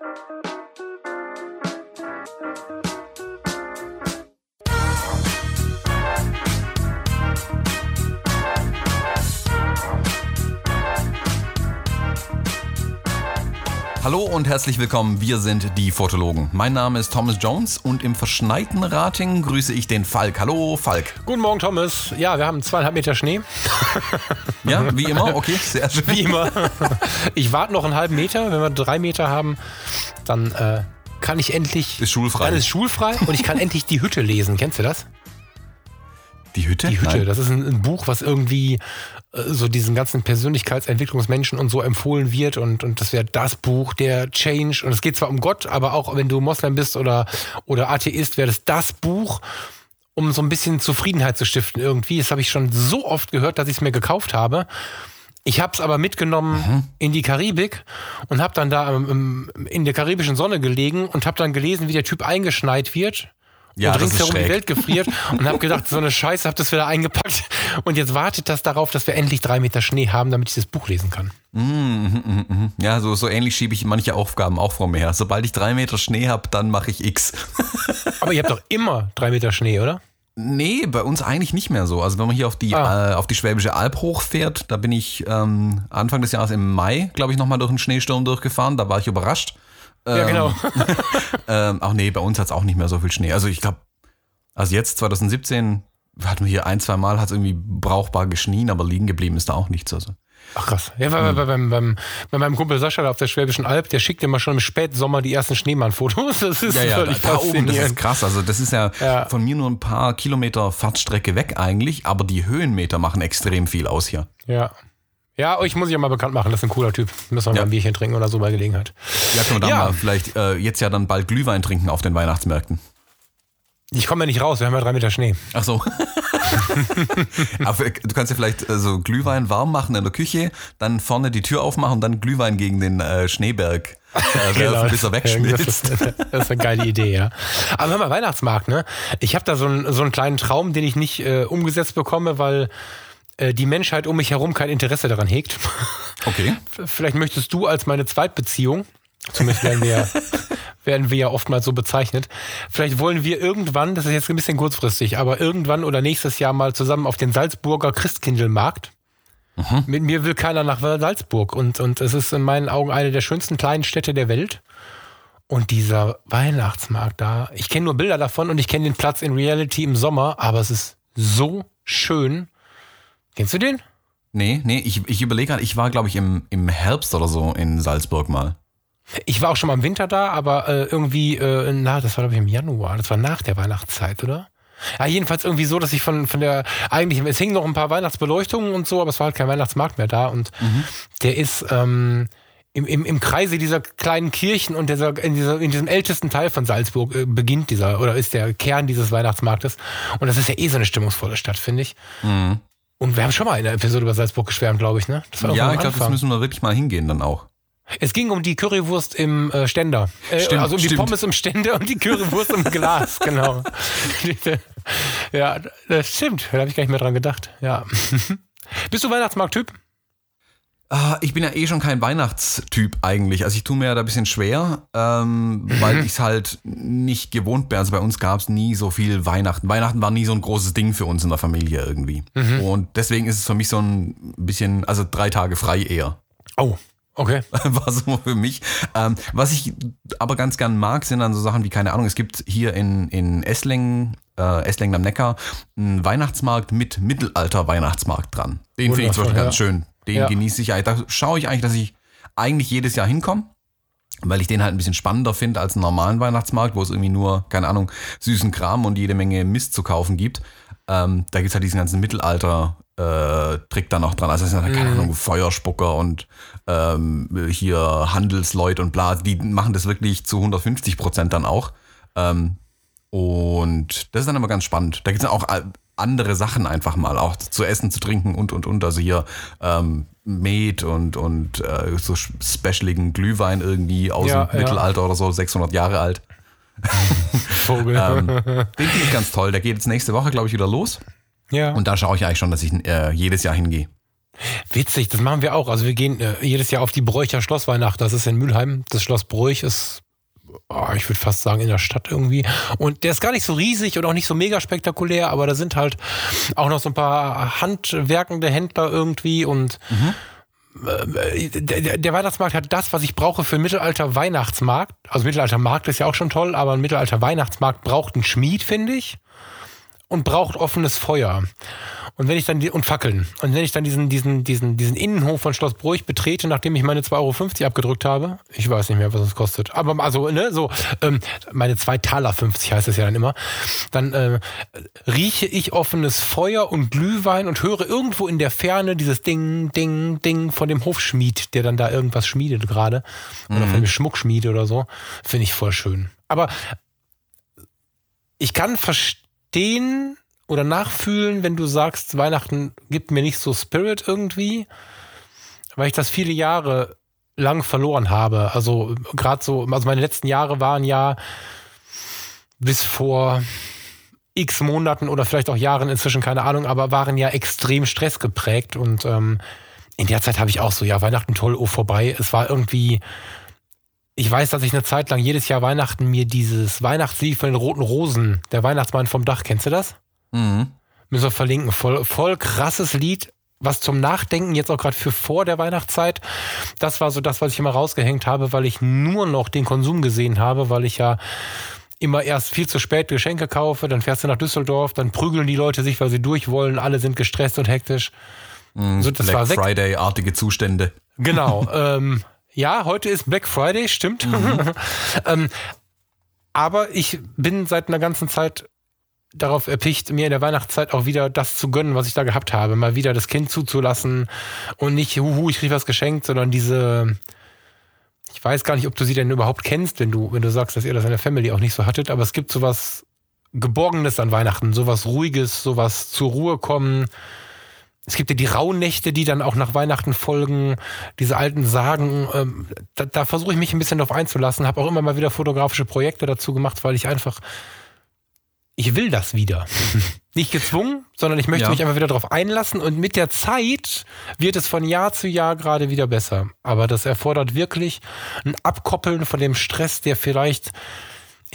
Thank you. Hallo und herzlich willkommen, wir sind die Fotologen. Mein Name ist Thomas Jones und im verschneiten Rating grüße ich den Falk. Hallo Falk. Guten Morgen Thomas. Ja, wir haben zweieinhalb Meter Schnee. Ja, wie immer, okay, sehr schön. Wie immer. Ich warte noch einen halben Meter. Wenn wir drei Meter haben, dann äh, kann ich endlich... Ist schulfrei. Dann ist schulfrei und ich kann endlich die Hütte lesen. Kennst du das? Die Hütte? Die Hütte, Nein. das ist ein, ein Buch, was irgendwie so diesen ganzen Persönlichkeitsentwicklungsmenschen und so empfohlen wird und, und das wäre das Buch, der Change und es geht zwar um Gott, aber auch wenn du Moslem bist oder, oder Atheist, wäre das das Buch, um so ein bisschen Zufriedenheit zu stiften irgendwie. Das habe ich schon so oft gehört, dass ich es mir gekauft habe. Ich habe es aber mitgenommen Mhm. in die Karibik und habe dann da ähm, in der karibischen Sonne gelegen und habe dann gelesen, wie der Typ eingeschneit wird Ja, und ringsherum die. Welt gefriert und habe gedacht, so eine Scheiße, habe das wieder eingepackt und jetzt wartet das darauf, dass wir endlich drei Meter Schnee haben, damit ich das Buch lesen kann. Ja, so, so ähnlich schiebe ich manche Aufgaben auch vor mir her. Sobald ich drei Meter Schnee habe, dann mache ich X. Aber ihr habt doch immer drei Meter Schnee, oder? Nee, bei uns eigentlich nicht mehr so. Also wenn man hier auf die, Ah. äh, auf die Schwäbische Alb hochfährt, da bin ich ähm, Anfang des Jahres im Mai, glaube ich, nochmal durch einen Schneesturm durchgefahren. Da war ich überrascht. Ja, genau. Ähm, ach nee, bei uns hat es auch nicht mehr so viel Schnee. Also ich glaube, also jetzt 2017 hatten wir hier ein, zwei Mal, hat es irgendwie brauchbar geschnien, aber liegen geblieben ist da auch nichts. Also. Ach krass. Ja, bei, bei, beim, beim, bei meinem Kumpel Sascha da auf der Schwäbischen Alb, der schickt immer schon im Spätsommer die ersten Schneemann-Fotos. Das ist Ja, ja, völlig da, da oben, das ist krass. Also das ist ja, Ja. von mir nur ein paar Kilometer Fahrtstrecke weg eigentlich, aber die Höhenmeter machen extrem viel aus hier. Ja. Ja, euch muss ich ja mal bekannt machen, das ist ein cooler Typ. Müssen wir Ja. mal ein Bierchen trinken oder so bei Gelegenheit. Ja, können wir dann Ja. mal vielleicht äh, jetzt ja dann bald Glühwein trinken auf den Weihnachtsmärkten. Ich komme ja nicht raus, wir haben ja drei Meter Schnee. Ach so. Aber du kannst ja vielleicht äh, so Glühwein warm machen in der Küche, dann vorne die Tür aufmachen und dann Glühwein gegen den äh, Schneeberg äh, werfen, bis er Das wegschmilzt. ist, das ist eine geile Idee, ja. Aber hör mal, Weihnachtsmarkt, ne? Ich habe da so einen, so einen kleinen Traum, den ich nicht äh, umgesetzt bekomme, weil die Menschheit um mich herum kein Interesse daran hegt. Okay. Vielleicht möchtest du als meine Zweitbeziehung, zumindest werden wir, ja- werden wir ja oftmals so bezeichnet, vielleicht wollen wir irgendwann, das ist jetzt ein bisschen kurzfristig, aber irgendwann oder nächstes Jahr mal zusammen auf den Salzburger Christkindlmarkt. Mit mir will keiner nach Salzburg und, und es ist in meinen Augen eine der schönsten kleinen Städte der Welt. Und dieser Weihnachtsmarkt da, ich kenne nur Bilder davon und ich kenne den Platz in Reality im Sommer, aber es ist so schön. Kennst du den? Nee, nee, ich, ich überlege gerade, ich war, glaube ich, im, im Herbst oder so in Salzburg mal. Ich war auch schon mal im Winter da, aber äh, irgendwie, äh, na, das war glaube ich im Januar, das war nach der Weihnachtszeit, oder? Ja, jedenfalls irgendwie so, dass ich von, von der, eigentlich, es hingen noch ein paar Weihnachtsbeleuchtungen und so, aber es war halt kein Weihnachtsmarkt mehr da und der ist ähm, im, im, im Kreise dieser kleinen Kirchen und dieser, in, dieser, in diesem ältesten Teil von Salzburg äh, beginnt dieser, oder ist der Kern dieses Weihnachtsmarktes und das ist ja eh so eine stimmungsvolle Stadt, finde ich. Und wir haben schon mal in der Episode über Salzburg geschwärmt, glaube ich, ne? Ja, ich glaube, das müssen wir wirklich mal hingehen dann auch. Es ging um die Currywurst im äh, Ständer. Äh, Stimmt, also um die stimmt. Pommes im Ständer und die Currywurst im Glas, genau. ja, das stimmt. Da habe ich gar nicht mehr dran gedacht. Ja. Bist du Weihnachtsmarkt-Typ? Ah, Ich bin ja eh schon kein Weihnachtstyp eigentlich. Also ich tue mir ja da ein bisschen schwer, ähm, weil ich es halt nicht gewohnt bin. Also bei uns gab es nie so viel Weihnachten. Weihnachten war nie so ein großes Ding für uns in der Familie irgendwie. Und deswegen ist es für mich so ein bisschen, also drei Tage frei eher. Oh, okay. war so für mich. Ähm, was ich aber ganz gern mag, sind dann so Sachen wie, keine Ahnung, es gibt hier in, in Esslingen, äh, Esslingen am Neckar, einen Weihnachtsmarkt mit Mittelalter-Weihnachtsmarkt dran. Den finde ich zum Beispiel ja. ganz schön. Den Ja. genieße ich eigentlich. Da schaue ich eigentlich, dass ich eigentlich jedes Jahr hinkomme. Weil ich den halt ein bisschen spannender finde als einen normalen Weihnachtsmarkt, wo es irgendwie nur, keine Ahnung, süßen Kram und jede Menge Mist zu kaufen gibt. Ähm, da gibt's halt diesen ganzen Mittelalter-Trick dann noch dran. Also es sind halt, keine Mhm. Ahnung, Feuerspucker und ähm, hier Handelsleute und bla. Die machen das wirklich zu 150 Prozent dann auch. Ähm, und das ist dann immer ganz spannend. Da gibt's dann auch äh, andere Sachen einfach mal, auch zu essen, zu trinken und, und, und. Also hier ähm, Met und, und äh, so specialigen Glühwein irgendwie aus Ja, dem ja. Mittelalter oder so, 600 Jahre alt. Vogel. Ähm, den finde ich ganz toll. Der geht jetzt nächste Woche, glaube ich, wieder los. ja. Und da schaue ich eigentlich schon, dass ich äh, jedes Jahr hingehe. Witzig, das machen wir auch. Also wir gehen äh, jedes Jahr auf die Bräucher Schlossweihnacht. Das ist in Mülheim. Das Schloss Bräuch ist, oh, ich würde fast sagen, in der Stadt irgendwie. Und der ist gar nicht so riesig und auch nicht so mega spektakulär, aber da sind halt auch noch so ein paar handwerkende Händler irgendwie und mhm der, Weihnachtsmarkt hat das, was ich brauche für einen Mittelalter-Weihnachtsmarkt. Also Mittelalter-Markt ist ja auch schon toll, aber ein Mittelalter-Weihnachtsmarkt braucht einen Schmied, finde ich und braucht offenes Feuer. Und wenn ich dann die, und Fackeln. Und wenn ich dann diesen, diesen, diesen, diesen Innenhof von Schloss Bruch betrete, nachdem ich meine 2,50 Euro abgedrückt habe, ich weiß nicht mehr, was es kostet. Aber also, ne, so, ähm, meine 2 Taler 50 heißt es ja dann immer, dann äh, rieche ich offenes Feuer und Glühwein und höre irgendwo in der Ferne dieses Ding, Ding, Ding von dem Hofschmied, der dann da irgendwas schmiedet gerade. Oder mhm. von dem Schmuckschmied oder so. Finde ich voll schön. Aber ich kann verstehen, verstehen oder nachfühlen, wenn du sagst, Weihnachten gibt mir nicht so Spirit irgendwie, weil ich das viele Jahre lang verloren habe. Also gerade so, also meine letzten Jahre waren ja bis vor x Monaten oder vielleicht auch Jahren inzwischen, keine Ahnung, aber waren ja extrem stressgeprägt und ähm, in der Zeit habe ich auch so, ja, Weihnachten toll, oh vorbei. Es war irgendwie, ich weiß, dass ich eine Zeit lang jedes Jahr Weihnachten mir dieses Weihnachtslied von den Roten Rosen, der Weihnachtsmann vom Dach, kennst du das? Mhm. Müssen wir verlinken. Voll, voll krasses Lied, was zum Nachdenken jetzt auch gerade für vor der Weihnachtszeit. Das war so das, was ich immer rausgehängt habe, weil ich nur noch den Konsum gesehen habe, weil ich ja immer erst viel zu spät Geschenke kaufe, dann fährst du nach Düsseldorf, dann prügeln die Leute sich, weil sie durch wollen, alle sind gestresst und hektisch. Mm, so, Black Friday-artige Zustände. Genau. ähm, ja, heute ist Black Friday, stimmt. Mhm. ähm, aber ich bin seit einer ganzen Zeit darauf erpicht, mir in der Weihnachtszeit auch wieder das zu gönnen, was ich da gehabt habe. Mal wieder das Kind zuzulassen und nicht, huhu, ich krieg was geschenkt, sondern diese, ich weiß gar nicht, ob du sie denn überhaupt kennst, wenn du, wenn du sagst, dass ihr das in der Family auch nicht so hattet, aber es gibt sowas Geborgenes an Weihnachten, sowas Ruhiges, sowas zur Ruhe kommen, es gibt ja die Rauhnächte, die dann auch nach Weihnachten folgen, diese alten Sagen. Ähm, da, da versuche ich mich ein bisschen drauf einzulassen, habe auch immer mal wieder fotografische Projekte dazu gemacht, weil ich einfach, ich will das wieder. Nicht gezwungen, sondern ich möchte ja. mich einfach wieder darauf einlassen und mit der Zeit wird es von Jahr zu Jahr gerade wieder besser. Aber das erfordert wirklich ein Abkoppeln von dem Stress, der vielleicht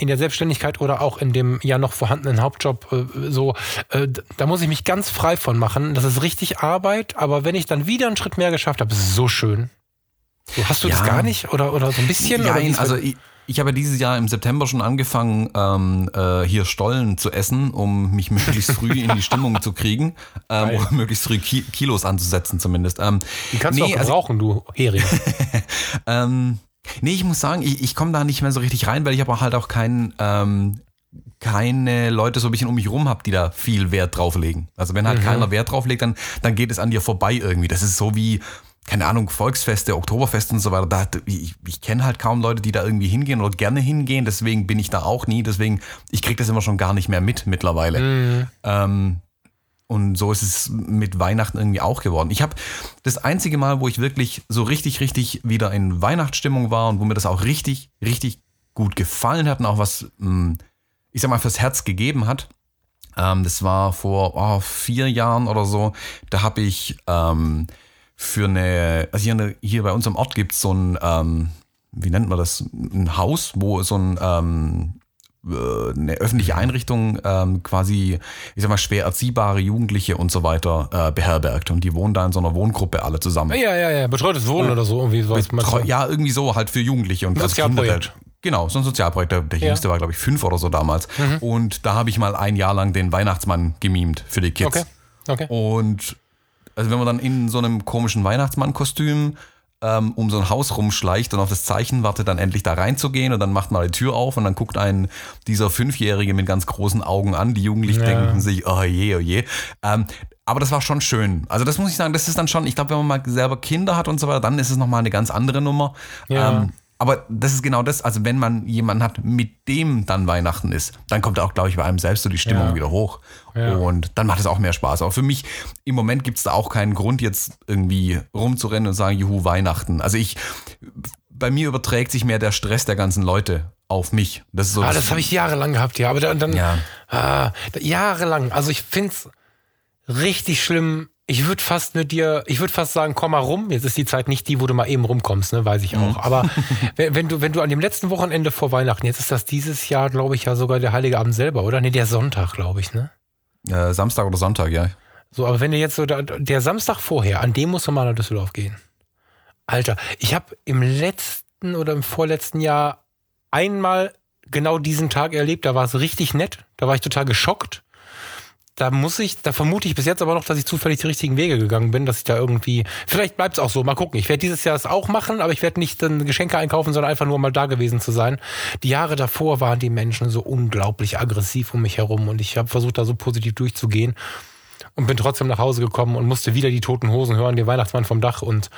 in der Selbstständigkeit oder auch in dem ja noch vorhandenen Hauptjob äh, so, äh, da muss ich mich ganz frei von machen. Das ist richtig Arbeit, aber wenn ich dann wieder einen Schritt mehr geschafft habe, ist es so schön. Hast du ja. das gar nicht oder, oder so ein bisschen? Nein, also ich, ich habe dieses Jahr im September schon angefangen, ähm, äh, hier Stollen zu essen, um mich möglichst früh in die Stimmung zu kriegen ähm, oder möglichst früh Ki Kilos anzusetzen zumindest. Ähm, die kannst nee, du auch also gebrauchen, also, du Hering. ähm, Nee, ich muss sagen, ich, ich komme da nicht mehr so richtig rein, weil ich aber halt auch kein, ähm, keine Leute so ein bisschen um mich rum habe, die da viel Wert drauf legen. Also wenn halt mhm. keiner Wert drauf legt, dann, dann geht es an dir vorbei irgendwie. Das ist so wie, keine Ahnung, Volksfeste, Oktoberfeste und so weiter. Da, ich ich kenne halt kaum Leute, die da irgendwie hingehen oder gerne hingehen. Deswegen bin ich da auch nie. Deswegen, ich kriege das immer schon gar nicht mehr mit mittlerweile. Mhm. Ähm, und so ist es mit Weihnachten irgendwie auch geworden. Ich habe das einzige Mal, wo ich wirklich so richtig, richtig wieder in Weihnachtsstimmung war und wo mir das auch richtig, richtig gut gefallen hat und auch was, hm, ich sag mal, fürs Herz gegeben hat. Ähm, das war vor oh, vier Jahren oder so. Da habe ich ähm, für eine, also hier, hier bei uns am Ort gibt es so ein, ähm, wie nennt man das, ein Haus, wo so ein ähm, äh, eine öffentliche Einrichtung ähm, quasi, ich sag mal, schwer erziehbare Jugendliche und so weiter äh, beherbergt. Und die wohnen da in so einer Wohngruppe alle zusammen. Ja, ja, ja, betreutes Wohnen und oder so. Irgendwie sowas Betreu ja, irgendwie so halt für Jugendliche und als Kinder. Halt. Genau, so ein Sozialprojekt. Der, der ja. jüngste war, glaube ich, fünf oder so damals. Mhm. Und da habe ich mal ein Jahr lang den Weihnachtsmann gemimt für die Kids. Okay. okay. Und also wenn man dann in so einem komischen Weihnachtsmann-Kostüm ähm, um so ein Haus rumschleicht und auf das Zeichen wartet, dann endlich da reinzugehen und dann macht man die Tür auf und dann guckt einen dieser Fünfjährige mit ganz großen Augen an. Die Jugendlichen ja. denken sich, oh je, oh je. Ähm, aber das war schon schön. Also das muss ich sagen, das ist dann schon, ich glaube, wenn man mal selber Kinder hat und so weiter, dann ist es nochmal eine ganz andere Nummer. Ja. Ähm, aber das ist genau das, also wenn man jemanden hat, mit dem dann Weihnachten ist, dann kommt auch, glaube ich, bei einem selbst so die Stimmung ja. wieder hoch. Ja. Und dann macht es auch mehr Spaß. Aber für mich, im Moment gibt es da auch keinen Grund, jetzt irgendwie rumzurennen und sagen, juhu, Weihnachten. Also ich, bei mir überträgt sich mehr der Stress der ganzen Leute auf mich. Das ist so. Ah, das, das habe ich jahrelang gehabt, ja. Aber dann, dann ja. Ah, jahrelang. Also ich finde es richtig schlimm, Ich würde fast mit dir, ich würde fast sagen, komm mal rum. Jetzt ist die Zeit nicht die, wo du mal eben rumkommst, ne, weiß ich auch. Aber wenn, du, wenn du an dem letzten Wochenende vor Weihnachten, jetzt ist das dieses Jahr, glaube ich, ja sogar der Heilige Abend selber, oder? Nee, der Sonntag, glaube ich, ne? Äh, Samstag oder Sonntag, ja. So, aber wenn du jetzt so, da, der Samstag vorher, an dem musst du mal nach Düsseldorf gehen. Alter, ich habe im letzten oder im vorletzten Jahr einmal genau diesen Tag erlebt, da war es richtig nett, da war ich total geschockt. Da muss ich, da vermute ich bis jetzt aber noch, dass ich zufällig die richtigen Wege gegangen bin, dass ich da irgendwie, vielleicht bleibt es auch so, mal gucken. Ich werde dieses Jahr es auch machen, aber ich werde nicht dann Geschenke einkaufen, sondern einfach nur mal da gewesen zu sein. Die Jahre davor waren die Menschen so unglaublich aggressiv um mich herum und ich habe versucht, da so positiv durchzugehen und bin trotzdem nach Hause gekommen und musste wieder die toten Hosen hören, den Weihnachtsmann vom Dach und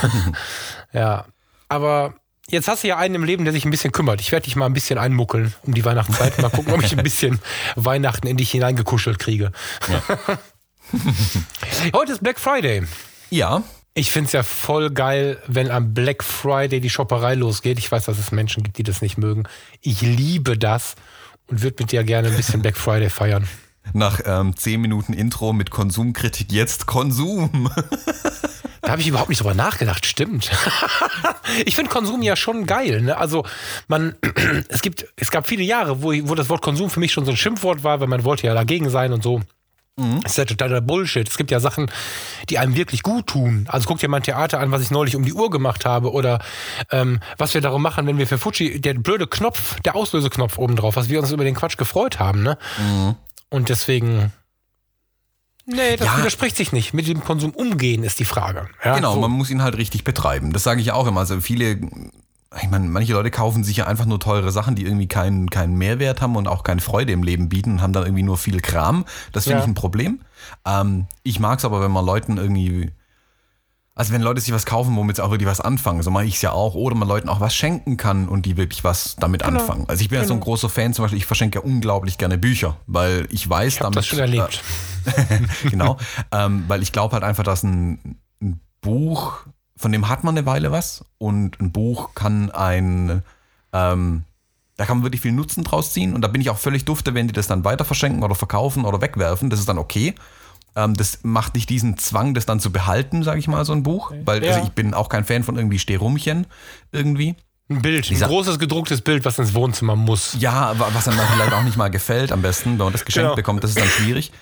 ja, aber jetzt hast du ja einen im Leben, der sich ein bisschen kümmert. Ich werde dich mal ein bisschen einmuckeln um die Weihnachtszeit. Mal gucken, ob ich ein bisschen Weihnachten in dich hineingekuschelt kriege. Ja. Heute ist Black Friday. Ja. Ich finde es ja voll geil, wenn am Black Friday die Shopperei losgeht. Ich weiß, dass es Menschen gibt, die das nicht mögen. Ich liebe das und würde mit dir gerne ein bisschen Black Friday feiern. Nach ähm, 10 Minuten Intro mit Konsumkritik jetzt Konsum. Da habe ich überhaupt nicht drüber nachgedacht, stimmt. ich finde Konsum ja schon geil. Ne? Also man, es gibt, es gab viele Jahre, wo, wo das Wort Konsum für mich schon so ein Schimpfwort war, weil man wollte ja dagegen sein und so. Mhm. Das ist ja totaler Bullshit. Es gibt ja Sachen, die einem wirklich gut tun. Also guck dir mal ein Theater an, was ich neulich um die Uhr gemacht habe oder ähm, was wir darum machen, wenn wir für Fuji, der blöde Knopf, der Auslöseknopf oben drauf, was wir uns über den Quatsch gefreut haben. Ne? Mhm. Und deswegen Nee, das ja. widerspricht sich nicht. Mit dem Konsum umgehen ist die Frage. Ja, genau, so. man muss ihn halt richtig betreiben. Das sage ich auch immer. Also viele, ich meine, manche Leute kaufen sich ja einfach nur teure Sachen, die irgendwie keinen, keinen Mehrwert haben und auch keine Freude im Leben bieten und haben dann irgendwie nur viel Kram. Das finde ja. ich ein Problem. Ähm, ich mag es aber, wenn man Leuten irgendwie also wenn Leute sich was kaufen, womit sie auch wirklich was anfangen, so mache ich es ja auch, oder man Leuten auch was schenken kann und die wirklich was damit genau. anfangen. Also ich bin genau. ja so ein genau. großer Fan, zum Beispiel, ich verschenke ja unglaublich gerne Bücher, weil ich weiß ich damit. das schon erlebt. Äh, genau, ähm, weil ich glaube halt einfach, dass ein, ein, Buch, von dem hat man eine Weile was und ein Buch kann ein, ähm, da kann man wirklich viel Nutzen draus ziehen und da bin ich auch völlig dufte, wenn die das dann weiter verschenken oder verkaufen oder wegwerfen, das ist dann okay. Ähm, das macht nicht diesen Zwang, das dann zu behalten, sage ich mal, so ein Buch. Okay. Weil ja. also ich bin auch kein Fan von irgendwie Stehrumchen irgendwie. Ein Bild, ein großes gedrucktes Bild, was ins Wohnzimmer muss. Ja, was dann vielleicht auch nicht mal gefällt am besten, wenn man das geschenkt genau. bekommt, das ist dann schwierig.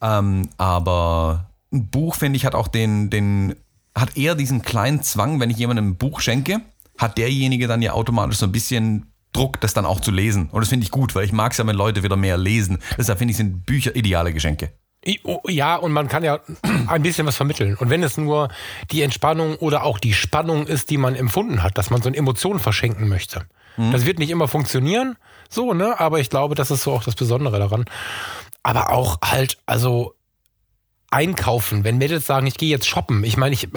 Ähm, aber ein Buch, finde ich, hat auch den, den, hat eher diesen kleinen Zwang, wenn ich jemandem ein Buch schenke, hat derjenige dann ja automatisch so ein bisschen Druck, das dann auch zu lesen. Und das finde ich gut, weil ich mag es ja, wenn Leute wieder mehr lesen. Deshalb finde ich, sind Bücher ideale Geschenke. Oh, ja, und man kann ja ein bisschen was vermitteln. Und wenn es nur die Entspannung oder auch die Spannung ist, die man empfunden hat, dass man so eine Emotion verschenken möchte. Mhm. Das wird nicht immer funktionieren, so, ne? Aber ich glaube, das ist so auch das Besondere daran. Aber auch halt, also einkaufen, wenn Mädels sagen, ich gehe jetzt shoppen. Ich meine, ich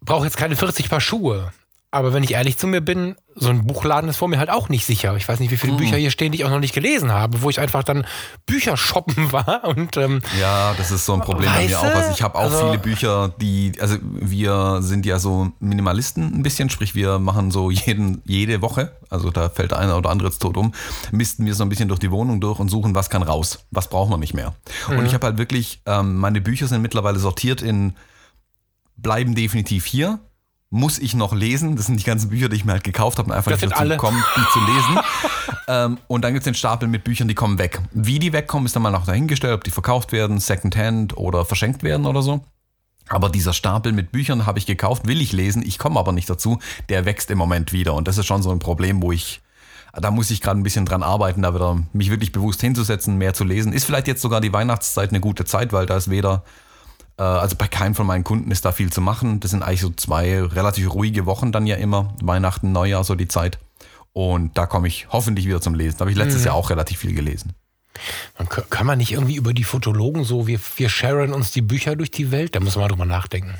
brauche jetzt keine 40 Paar Schuhe. Aber wenn ich ehrlich zu mir bin, so ein Buchladen ist vor mir halt auch nicht sicher. Ich weiß nicht, wie viele mhm. Bücher hier stehen, die ich auch noch nicht gelesen habe, wo ich einfach dann Bücher shoppen war und ähm, ja, das ist so ein Problem bei mir auch. Also ich habe auch also, viele Bücher, die, also wir sind ja so Minimalisten ein bisschen, sprich wir machen so jeden jede Woche, also da fällt einer oder andere jetzt tot um, misten wir so ein bisschen durch die Wohnung durch und suchen, was kann raus, was braucht man nicht mehr. Mhm. Und ich habe halt wirklich, ähm, meine Bücher sind mittlerweile sortiert in bleiben definitiv hier muss ich noch lesen. Das sind die ganzen Bücher, die ich mir halt gekauft habe und einfach das nicht dazu gekommen, die zu lesen. ähm, und dann gibt es den Stapel mit Büchern, die kommen weg. Wie die wegkommen, ist dann mal noch dahingestellt, ob die verkauft werden, Secondhand oder verschenkt werden oder so. Aber dieser Stapel mit Büchern habe ich gekauft, will ich lesen, ich komme aber nicht dazu. Der wächst im Moment wieder. Und das ist schon so ein Problem, wo ich, da muss ich gerade ein bisschen dran arbeiten, da wieder mich wirklich bewusst hinzusetzen, mehr zu lesen. Ist vielleicht jetzt sogar die Weihnachtszeit eine gute Zeit, weil da ist weder also bei keinem von meinen Kunden ist da viel zu machen. Das sind eigentlich so zwei relativ ruhige Wochen dann ja immer. Weihnachten, Neujahr, so die Zeit. Und da komme ich hoffentlich wieder zum Lesen. Da habe ich letztes mhm. Jahr auch relativ viel gelesen. Man, kann man nicht irgendwie über die Fotologen so, wir, wir sharen uns die Bücher durch die Welt? Da muss man mal drüber nachdenken.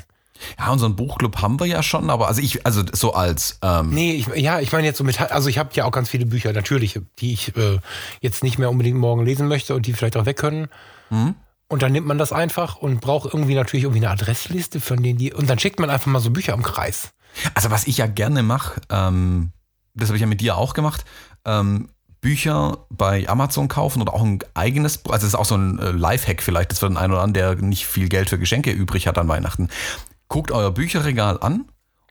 Ja, unseren Buchclub haben wir ja schon, aber also ich, also so als. Ähm nee, ich, ja, ich meine jetzt so mit, also ich habe ja auch ganz viele Bücher, natürlich, die ich äh, jetzt nicht mehr unbedingt morgen lesen möchte und die vielleicht auch weg können. Mhm. Und dann nimmt man das einfach und braucht irgendwie natürlich irgendwie eine Adressliste von denen die. Und dann schickt man einfach mal so Bücher im Kreis. Also was ich ja gerne mache, ähm, das habe ich ja mit dir auch gemacht, ähm, Bücher bei Amazon kaufen oder auch ein eigenes, also das ist auch so ein äh, Lifehack vielleicht, das den einen oder anderen, der nicht viel Geld für Geschenke übrig hat an Weihnachten. Guckt euer Bücherregal an,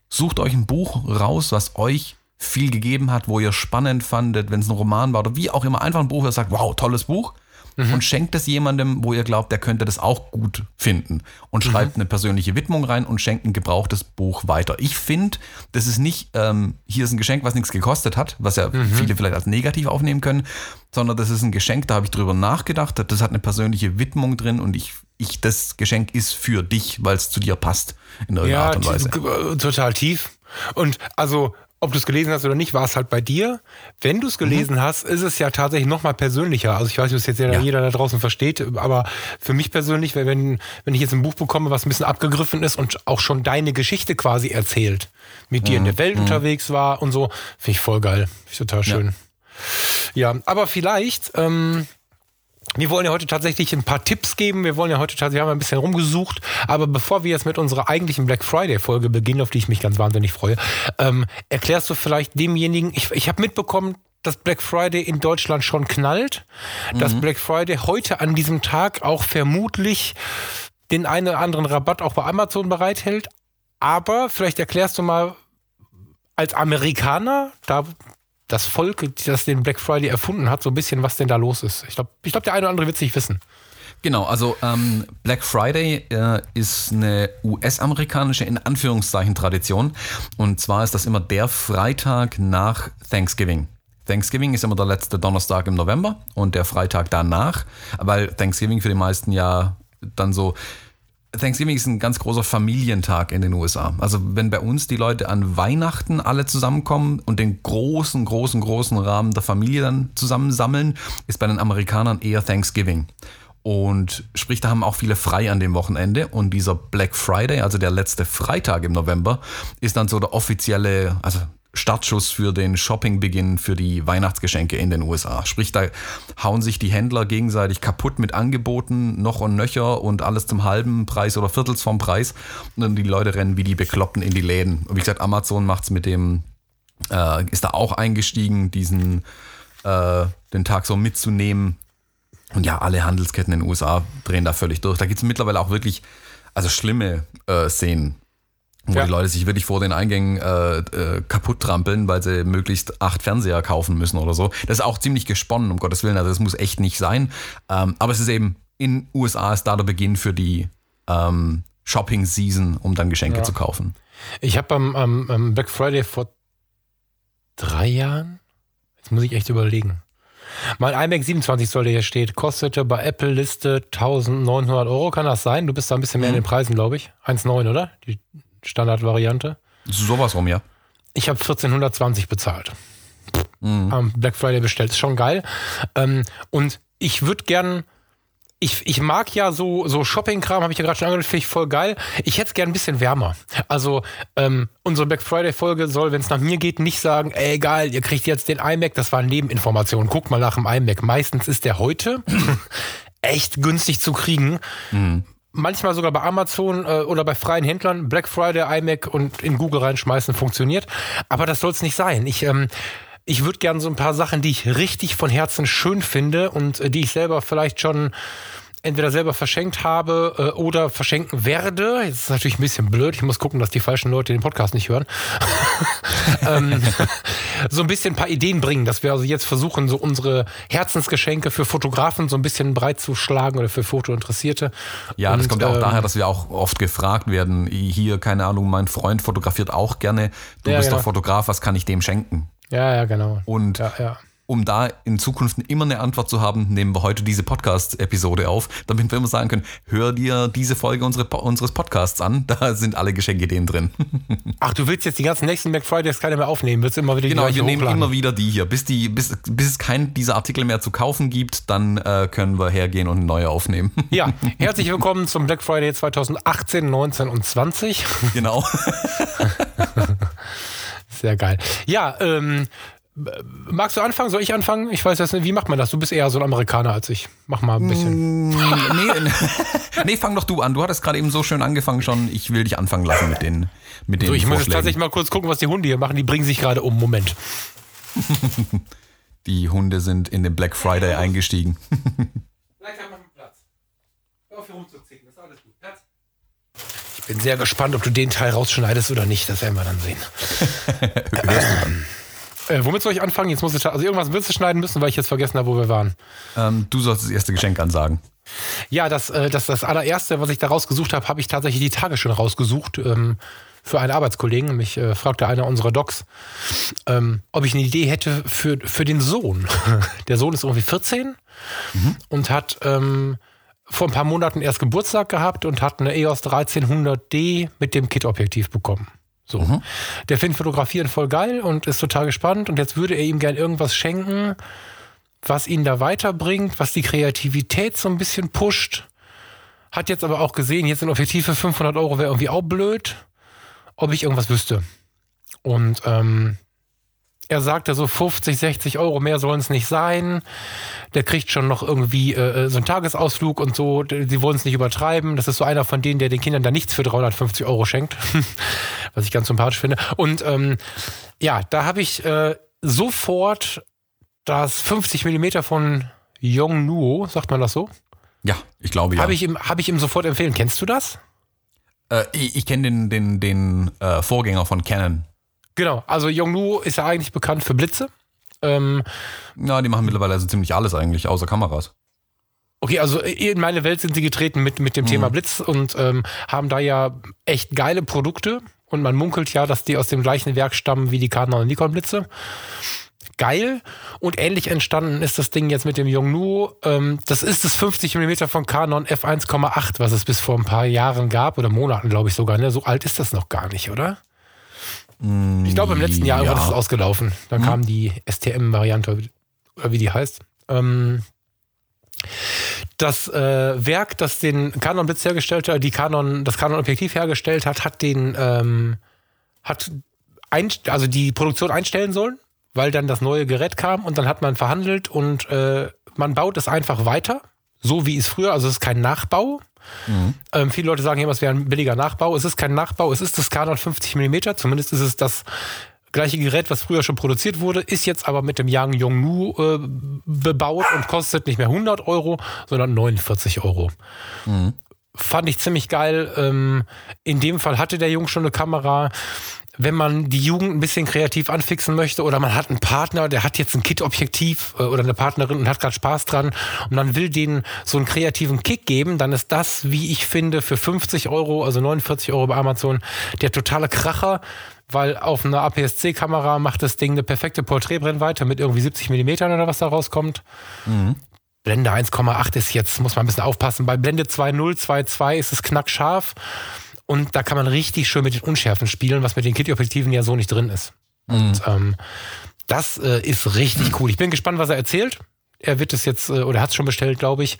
sucht euch ein Buch raus, was euch viel gegeben hat, wo ihr spannend fandet, wenn es ein Roman war oder wie auch immer, einfach ein Buch, das sagt, wow, tolles Buch mhm. und schenkt es jemandem, wo ihr glaubt, der könnte das auch gut finden. Und mhm. schreibt eine persönliche Widmung rein und schenkt ein gebrauchtes Buch weiter. Ich finde, das ist nicht, ähm, hier ist ein Geschenk, was nichts gekostet hat, was ja mhm. viele vielleicht als negativ aufnehmen können, sondern das ist ein Geschenk, da habe ich drüber nachgedacht, das hat eine persönliche Widmung drin und ich, ich das Geschenk ist für dich, weil es zu dir passt in irgendeiner ja, Art und Weise. Total tief. Und also ob du es gelesen hast oder nicht, war es halt bei dir. Wenn du es gelesen mhm. hast, ist es ja tatsächlich noch mal persönlicher. Also ich weiß nicht, ob es jetzt ja. jeder da draußen versteht, aber für mich persönlich, wenn, wenn ich jetzt ein Buch bekomme, was ein bisschen abgegriffen ist und auch schon deine Geschichte quasi erzählt, mit mhm. dir in der Welt mhm. unterwegs war und so, finde ich voll geil. Finde ich total schön. Ja, ja aber vielleicht... Ähm, wir wollen ja heute tatsächlich ein paar Tipps geben. Wir wollen ja heute tatsächlich, wir haben ein bisschen rumgesucht. Aber bevor wir jetzt mit unserer eigentlichen Black Friday Folge beginnen, auf die ich mich ganz wahnsinnig freue, ähm, erklärst du vielleicht demjenigen, ich, ich habe mitbekommen, dass Black Friday in Deutschland schon knallt, mhm. dass Black Friday heute an diesem Tag auch vermutlich den einen oder anderen Rabatt auch bei Amazon bereithält. Aber vielleicht erklärst du mal als Amerikaner, da das Volk, das den Black Friday erfunden hat, so ein bisschen, was denn da los ist. Ich glaube, ich glaub, der eine oder andere wird es nicht wissen. Genau, also ähm, Black Friday äh, ist eine US-amerikanische, in Anführungszeichen, Tradition. Und zwar ist das immer der Freitag nach Thanksgiving. Thanksgiving ist immer der letzte Donnerstag im November und der Freitag danach, weil Thanksgiving für die meisten ja dann so Thanksgiving ist ein ganz großer Familientag in den USA. Also wenn bei uns die Leute an Weihnachten alle zusammenkommen und den großen, großen, großen Rahmen der Familie dann zusammensammeln, ist bei den Amerikanern eher Thanksgiving. Und sprich, da haben auch viele frei an dem Wochenende. Und dieser Black Friday, also der letzte Freitag im November, ist dann so der offizielle, also Startschuss für den Shoppingbeginn für die Weihnachtsgeschenke in den USA. Sprich, da hauen sich die Händler gegenseitig kaputt mit Angeboten, noch und nöcher und alles zum halben Preis oder Viertels vom Preis. Und dann die Leute rennen wie die Bekloppten in die Läden. Und wie gesagt, Amazon macht es mit dem, äh, ist da auch eingestiegen, diesen, äh, den Tag so mitzunehmen. Und ja, alle Handelsketten in den USA drehen da völlig durch. Da gibt es mittlerweile auch wirklich, also schlimme äh, Szenen wo ja. die Leute sich wirklich vor den Eingängen äh, äh, kaputt trampeln, weil sie möglichst acht Fernseher kaufen müssen oder so. Das ist auch ziemlich gesponnen, um Gottes Willen. Also das muss echt nicht sein. Ähm, aber es ist eben, in USA ist da der Beginn für die ähm, Shopping-Season, um dann Geschenke ja. zu kaufen. Ich habe am, am, am Black Friday vor drei Jahren, jetzt muss ich echt überlegen, mein iMac 27 Zoll, der hier steht, kostete bei Apple Liste 1900 Euro. Kann das sein? Du bist da ein bisschen mehr mhm. in den Preisen, glaube ich. 1,9, oder? Die Standardvariante. Sowas rum, ja. Ich habe 1420 bezahlt. Mhm. Am Black Friday bestellt. Ist schon geil. Ähm, und ich würde gern. Ich, ich mag ja so, so Shopping-Kram, habe ich ja gerade schon angedeutet, finde ich voll geil. Ich hätte es gern ein bisschen wärmer. Also, ähm, unsere Black Friday-Folge soll, wenn es nach mir geht, nicht sagen, ey, geil, ihr kriegt jetzt den iMac, das war Nebeninformation. Guckt mal nach dem iMac. Meistens ist der heute echt günstig zu kriegen. Mhm manchmal sogar bei Amazon äh, oder bei freien Händlern Black Friday, iMac und in Google reinschmeißen, funktioniert. Aber das soll es nicht sein. Ich, ähm, ich würde gerne so ein paar Sachen, die ich richtig von Herzen schön finde und äh, die ich selber vielleicht schon entweder selber verschenkt habe äh, oder verschenken werde. Jetzt ist natürlich ein bisschen blöd. Ich muss gucken, dass die falschen Leute den Podcast nicht hören. ähm, so ein bisschen ein paar Ideen bringen, dass wir also jetzt versuchen, so unsere Herzensgeschenke für Fotografen so ein bisschen breit zu schlagen oder für Fotointeressierte. Ja, Und, das kommt ja auch ähm, daher, dass wir auch oft gefragt werden. Hier, keine Ahnung, mein Freund fotografiert auch gerne. Du ja, bist genau. doch Fotograf, was kann ich dem schenken? Ja, ja, genau. Und ja, ja um da in Zukunft immer eine Antwort zu haben, nehmen wir heute diese Podcast-Episode auf, damit wir immer sagen können, hör dir diese Folge unsere, unseres Podcasts an, da sind alle Geschenkideen drin. Ach, du willst jetzt die ganzen nächsten Black Fridays keine mehr aufnehmen, willst immer wieder die Genau, wir nehmen immer wieder die hier. Bis, die, bis, bis es keinen dieser Artikel mehr zu kaufen gibt, dann äh, können wir hergehen und neue aufnehmen. Ja, herzlich willkommen zum Black Friday 2018, 19 und 20. Genau. Sehr geil. Ja, ähm, Magst du anfangen? Soll ich anfangen? Ich weiß jetzt nicht, wie macht man das? Du bist eher so ein Amerikaner als ich. Mach mal ein bisschen. Mm, nee, nee, fang doch du an. Du hattest gerade eben so schön angefangen schon. Ich will dich anfangen lassen mit den mit den so, ich muss jetzt tatsächlich mal kurz gucken, was die Hunde hier machen. Die bringen sich gerade um. Moment. Die Hunde sind in den Black Friday eingestiegen. Vielleicht haben wir Platz. Hör auf hier rumzuziehen, ist alles gut. Platz. Ich bin sehr gespannt, ob du den Teil rausschneidest oder nicht. Das werden wir dann sehen. Äh, womit soll ich anfangen? Jetzt muss ich, also irgendwas du schneiden müssen, weil ich jetzt vergessen habe, wo wir waren. Ähm, du sollst das erste Geschenk ansagen. Ja, das, äh, das, das allererste, was ich da rausgesucht habe, habe ich tatsächlich die Tage schon rausgesucht. Ähm, für einen Arbeitskollegen. Mich äh, fragte einer unserer Docs, ähm, ob ich eine Idee hätte für, für den Sohn. Der Sohn ist irgendwie 14 mhm. und hat ähm, vor ein paar Monaten erst Geburtstag gehabt und hat eine EOS 1300D mit dem Kit-Objektiv bekommen. So. Mhm. Der findet Fotografieren voll geil und ist total gespannt und jetzt würde er ihm gern irgendwas schenken, was ihn da weiterbringt, was die Kreativität so ein bisschen pusht. Hat jetzt aber auch gesehen, jetzt ein Objektiv für 500 Euro wäre irgendwie auch blöd ob ich irgendwas wüsste. Und ähm, er sagte so 50, 60 Euro mehr sollen es nicht sein. Der kriegt schon noch irgendwie äh, äh so einen Tagesausflug und so. Sie wollen es nicht übertreiben. Das ist so einer von denen, der den Kindern da nichts für 350 Euro schenkt. Was ich ganz sympathisch finde. Und ähm, ja, da habe ich äh, sofort das 50 Millimeter von Yongnuo, sagt man das so? Ja, ich glaube ja. Habe ich, ihm, hab ich ihm sofort empfehlen. Kennst du das? Äh, ich, ich kenne den, den, den äh, Vorgänger von Canon. Genau, also Yongnuo ist ja eigentlich bekannt für Blitze. Ähm, ja, die machen mittlerweile so ziemlich alles eigentlich, außer Kameras. Okay, also in meine Welt sind sie getreten mit, mit dem mhm. Thema Blitz und ähm, haben da ja echt geile Produkte. Und man munkelt ja, dass die aus dem gleichen Werk stammen wie die Canon und Nikon Blitze geil. Und ähnlich entstanden ist das Ding jetzt mit dem Yongnuo. Ähm, das ist das 50 mm von Canon f1,8, was es bis vor ein paar Jahren gab oder Monaten, glaube ich sogar. Ne? So alt ist das noch gar nicht, oder? Ich glaube, im letzten Jahr ja. ist es ausgelaufen. Dann hm. kam die STM-Variante, oder wie die heißt. Ähm, das äh, Werk, das den Canon Blitz hergestellt hat, die Canon, das Canon Objektiv hergestellt hat, hat den, ähm, hat ein, also die Produktion einstellen sollen weil dann das neue Gerät kam und dann hat man verhandelt und äh, man baut es einfach weiter, so wie es früher, also es ist kein Nachbau. Mhm. Ähm, viele Leute sagen immer, es wäre ein billiger Nachbau. Es ist kein Nachbau, es ist das K50 mm, zumindest ist es das gleiche Gerät, was früher schon produziert wurde, ist jetzt aber mit dem Yang Yongnu äh, bebaut und kostet nicht mehr 100 Euro, sondern 49 Euro. Mhm. Fand ich ziemlich geil. Ähm, in dem Fall hatte der Jung schon eine Kamera wenn man die Jugend ein bisschen kreativ anfixen möchte oder man hat einen Partner, der hat jetzt ein Kit-Objektiv äh, oder eine Partnerin und hat gerade Spaß dran und man will denen so einen kreativen Kick geben, dann ist das, wie ich finde, für 50 Euro, also 49 Euro bei Amazon, der totale Kracher, weil auf einer APS-C-Kamera macht das Ding eine perfekte Porträtbrennweite mit irgendwie 70 Millimetern oder was da rauskommt. Mhm. Blende 1,8 ist jetzt, muss man ein bisschen aufpassen. Bei Blende 2.0, 2.2 ist es knackscharf. Und da kann man richtig schön mit den Unschärfen spielen, was mit den Kitty-Objektiven ja so nicht drin ist. Mhm. Und ähm, das äh, ist richtig cool. Ich bin gespannt, was er erzählt. Er wird es jetzt, äh, oder hat es schon bestellt, glaube ich.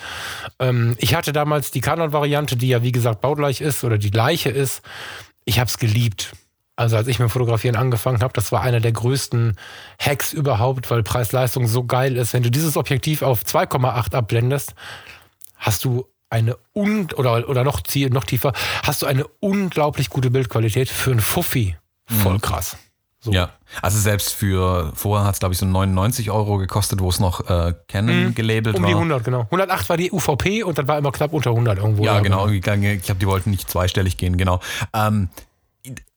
Ähm, ich hatte damals die Canon-Variante, die ja wie gesagt baugleich ist oder die gleiche ist. Ich habe es geliebt. Also als ich mit Fotografieren angefangen habe, das war einer der größten Hacks überhaupt, weil Preis-Leistung so geil ist. Wenn du dieses Objektiv auf 2,8 abblendest, hast du eine un oder, oder noch, noch tiefer, hast du eine unglaublich gute Bildqualität für ein Fuffi. Voll mhm. krass. So. Ja, also selbst für, vorher hat es glaube ich so 99 Euro gekostet, wo es noch äh, Canon mhm. gelabelt war. Um die 100, genau. 108 war die UVP und dann war immer knapp unter 100 irgendwo. Ja, genau. Ich glaube, die wollten nicht zweistellig gehen, genau. Ähm,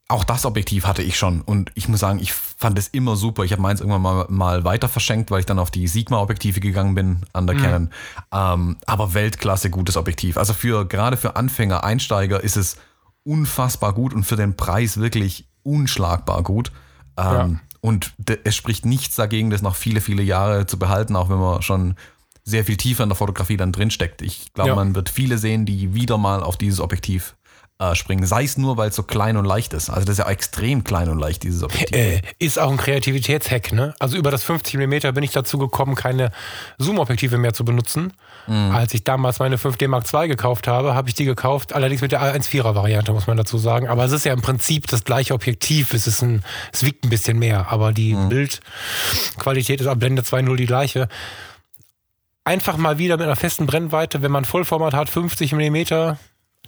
auch das Objektiv hatte ich schon und ich muss sagen, ich fand es immer super. Ich habe meins irgendwann mal, mal weiter verschenkt, weil ich dann auf die Sigma-Objektive gegangen bin an der mhm. Canon. Ähm, aber Weltklasse gutes Objektiv. Also für gerade für Anfänger, Einsteiger ist es unfassbar gut und für den Preis wirklich unschlagbar gut. Ähm, ja. Und es spricht nichts dagegen, das noch viele, viele Jahre zu behalten, auch wenn man schon sehr viel tiefer in der Fotografie dann drinsteckt. Ich glaube, ja. man wird viele sehen, die wieder mal auf dieses Objektiv äh, springen. Sei es nur, weil es so klein und leicht ist. Also das ist ja extrem klein und leicht, dieses Objektiv. Äh, ist auch ein Kreativitätshack, ne? Also über das 50 mm bin ich dazu gekommen, keine Zoom-Objektive mehr zu benutzen. Mhm. Als ich damals meine 5D Mark II gekauft habe, habe ich die gekauft, allerdings mit der 1.4er Variante, muss man dazu sagen. Aber es ist ja im Prinzip das gleiche Objektiv. Es, ist ein, es wiegt ein bisschen mehr, aber die mhm. Bildqualität ist ab Blende 2.0 die gleiche einfach mal wieder mit einer festen Brennweite, wenn man Vollformat hat, 50 mm,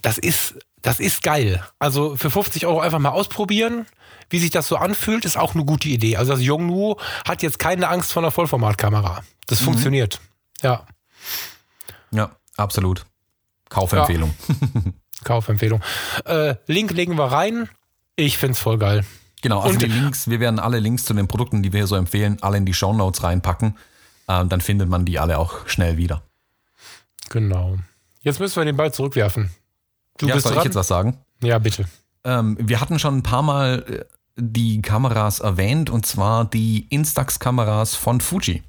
das ist, das ist geil. Also für 50 Euro einfach mal ausprobieren, wie sich das so anfühlt, ist auch eine gute Idee. Also das Yongnuo hat jetzt keine Angst vor einer Vollformatkamera. Das mhm. funktioniert. Ja. Ja, absolut. Kaufempfehlung. Ja. Kaufempfehlung. Äh, Link legen wir rein. Ich finde es voll geil. Genau, also Und, die Links, wir werden alle Links zu den Produkten, die wir hier so empfehlen, alle in die Show Notes reinpacken. Ähm, dann findet man die alle auch schnell wieder. Genau. Jetzt müssen wir den Ball zurückwerfen. Du ja, bist soll dran? ich jetzt was sagen? Ja, bitte. Ähm, wir hatten schon ein paar Mal äh, die Kameras erwähnt und zwar die Instax-Kameras von Fuji.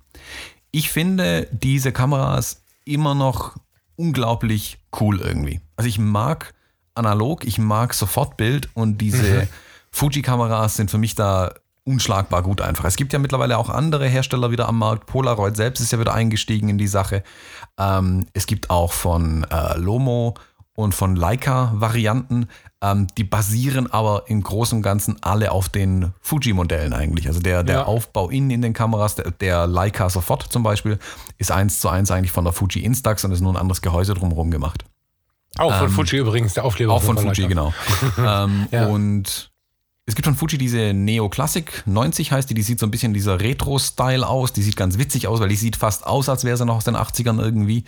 Ich finde diese Kameras immer noch unglaublich cool irgendwie. Also ich mag analog, ich mag Sofortbild und diese mhm. Fuji-Kameras sind für mich da unschlagbar gut einfach. Es gibt ja mittlerweile auch andere Hersteller wieder am Markt. Polaroid selbst ist ja wieder eingestiegen in die Sache. Ähm, es gibt auch von äh, Lomo und von Leica Varianten. Ähm, die basieren aber im Großen und Ganzen alle auf den Fuji-Modellen eigentlich. Also der, der ja. Aufbau innen in den Kameras, der, der Leica Sofort zum Beispiel, ist eins zu eins eigentlich von der Fuji Instax und ist nur ein anderes Gehäuse drumherum gemacht. Auch von ähm, Fuji übrigens, der Aufkleber. Auch von, von Fuji, Leica. genau. ähm, ja. Und es gibt von Fuji diese Neo Classic 90 heißt die, die sieht so ein bisschen dieser Retro-Style aus, die sieht ganz witzig aus, weil die sieht fast aus, als wäre sie noch aus den 80ern irgendwie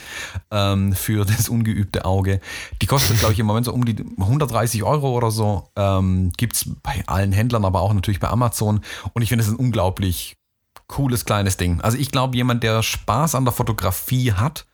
ähm, für das ungeübte Auge. Die kostet, glaube ich, im Moment so um die 130 Euro oder so. Ähm, Gibt es bei allen Händlern, aber auch natürlich bei Amazon. Und ich finde es ein unglaublich cooles kleines Ding. Also ich glaube, jemand, der Spaß an der Fotografie hat,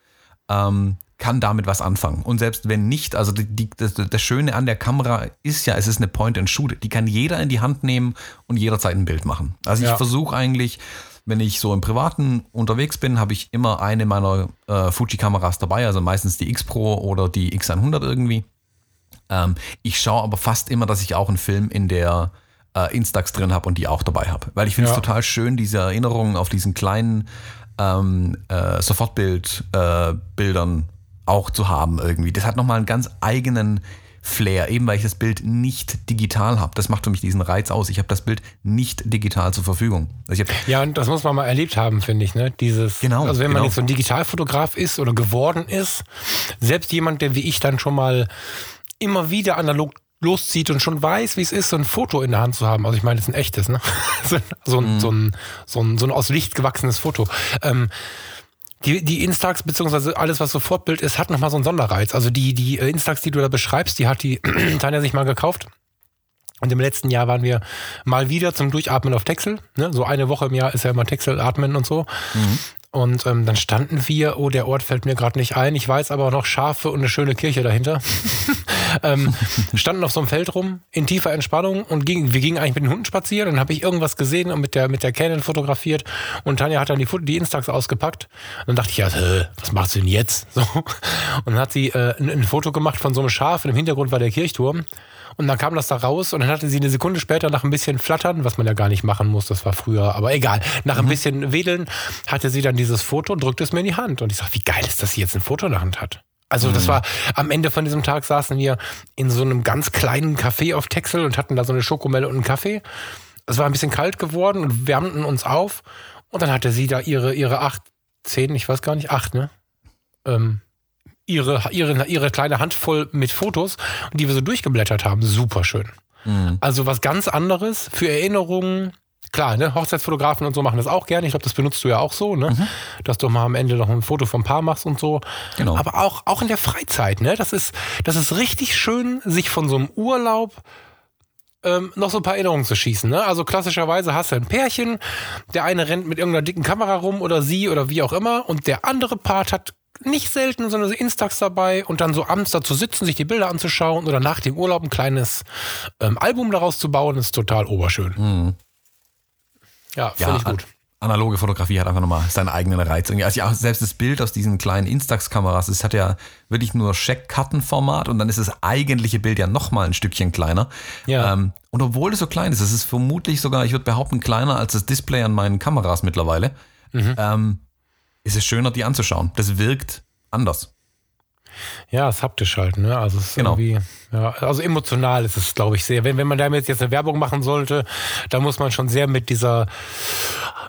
ähm, kann damit was anfangen. Und selbst wenn nicht, also die, die, das, das, Schöne an der Kamera ist ja, es ist eine Point-and-Shoot. Die kann jeder in die Hand nehmen und jederzeit ein Bild machen. Also ich ja. versuche eigentlich, wenn ich so im Privaten unterwegs bin, habe ich immer eine meiner äh, Fuji-Kameras dabei, also meistens die X Pro oder die X100 irgendwie. Ähm, ich schaue aber fast immer, dass ich auch einen Film in der äh, Instax drin habe und die auch dabei habe. Weil ich finde es ja. total schön, diese Erinnerungen auf diesen kleinen ähm, äh, Sofortbild-Bildern äh, auch zu haben irgendwie. Das hat nochmal einen ganz eigenen Flair, eben weil ich das Bild nicht digital habe. Das macht für mich diesen Reiz aus. Ich habe das Bild nicht digital zur Verfügung. Also ja, und das muss man mal erlebt haben, finde ich. Ne? Dieses, genau, also wenn genau. man jetzt so ein Digitalfotograf ist oder geworden ist, selbst jemand, der wie ich dann schon mal immer wieder analog loszieht und schon weiß, wie es ist, so ein Foto in der Hand zu haben. Also ich meine, das ist ein echtes, ne? so, ein, mm. so, ein, so, ein, so ein aus Licht gewachsenes Foto. Ähm, die, die Instax, beziehungsweise alles, was so Fortbild ist, hat nochmal so einen Sonderreiz. Also die, die äh, Instax, die du da beschreibst, die hat die Tanja sich mal gekauft. Und im letzten Jahr waren wir mal wieder zum Durchatmen auf Texel. Ne? So eine Woche im Jahr ist ja immer Texel atmen und so. Mhm. Und ähm, dann standen wir, oh, der Ort fällt mir gerade nicht ein, ich weiß aber noch Schafe und eine schöne Kirche dahinter. ähm, standen auf so einem Feld rum, in tiefer Entspannung und ging, wir gingen eigentlich mit den Hunden spazieren. Dann habe ich irgendwas gesehen und mit der, mit der Canon fotografiert und Tanja hat dann die, die Instax ausgepackt. Und dann dachte ich, ja, äh, was macht sie denn jetzt? So. Und dann hat sie äh, ein, ein Foto gemacht von so einem Schaf und im Hintergrund war der Kirchturm. Und dann kam das da raus und dann hatte sie eine Sekunde später nach ein bisschen Flattern, was man ja gar nicht machen muss, das war früher, aber egal, nach ein mhm. bisschen Wedeln hatte sie dann dieses Foto und drückte es mir in die Hand. Und ich sag, wie geil ist, dass sie jetzt ein Foto in der Hand hat. Also mhm. das war am Ende von diesem Tag saßen wir in so einem ganz kleinen Café auf Texel und hatten da so eine Schokomelle und einen Kaffee. Es war ein bisschen kalt geworden und wärmten uns auf. Und dann hatte sie da ihre, ihre acht, zehn, ich weiß gar nicht, acht, ne? Ähm, ihre, ihre, ihre kleine Handvoll mit Fotos, die wir so durchgeblättert haben. Super schön. Mhm. Also was ganz anderes für Erinnerungen. Klar, ne, Hochzeitsfotografen und so machen das auch gerne. Ich glaube, das benutzt du ja auch so, ne? Mhm. Dass du mal am Ende noch ein Foto vom Paar machst und so. Genau. Aber auch, auch in der Freizeit, ne? Das ist, das ist richtig schön, sich von so einem Urlaub ähm, noch so ein paar Erinnerungen zu schießen. Ne? Also klassischerweise hast du ein Pärchen, der eine rennt mit irgendeiner dicken Kamera rum oder sie oder wie auch immer und der andere Part hat nicht selten so eine Instax dabei und dann so abends da zu sitzen, sich die Bilder anzuschauen oder nach dem Urlaub ein kleines ähm, Album daraus zu bauen, ist total oberschön. Mhm. Ja, finde ja, ich gut. Analoge Fotografie hat einfach nochmal seinen eigenen Reiz. Also ja, selbst das Bild aus diesen kleinen Instax-Kameras, es hat ja wirklich nur Check-Karten-Format und dann ist das eigentliche Bild ja nochmal ein Stückchen kleiner. Ja. Ähm, und obwohl es so klein ist, es ist vermutlich sogar, ich würde behaupten, kleiner als das Display an meinen Kameras mittlerweile. Mhm. Ähm, ist es schöner, die anzuschauen. Das wirkt anders. Ja, es haptisch halt, ne? Also es ist genau. irgendwie, ja, also emotional ist es, glaube ich, sehr. Wenn, wenn man damit jetzt eine Werbung machen sollte, dann muss man schon sehr mit dieser,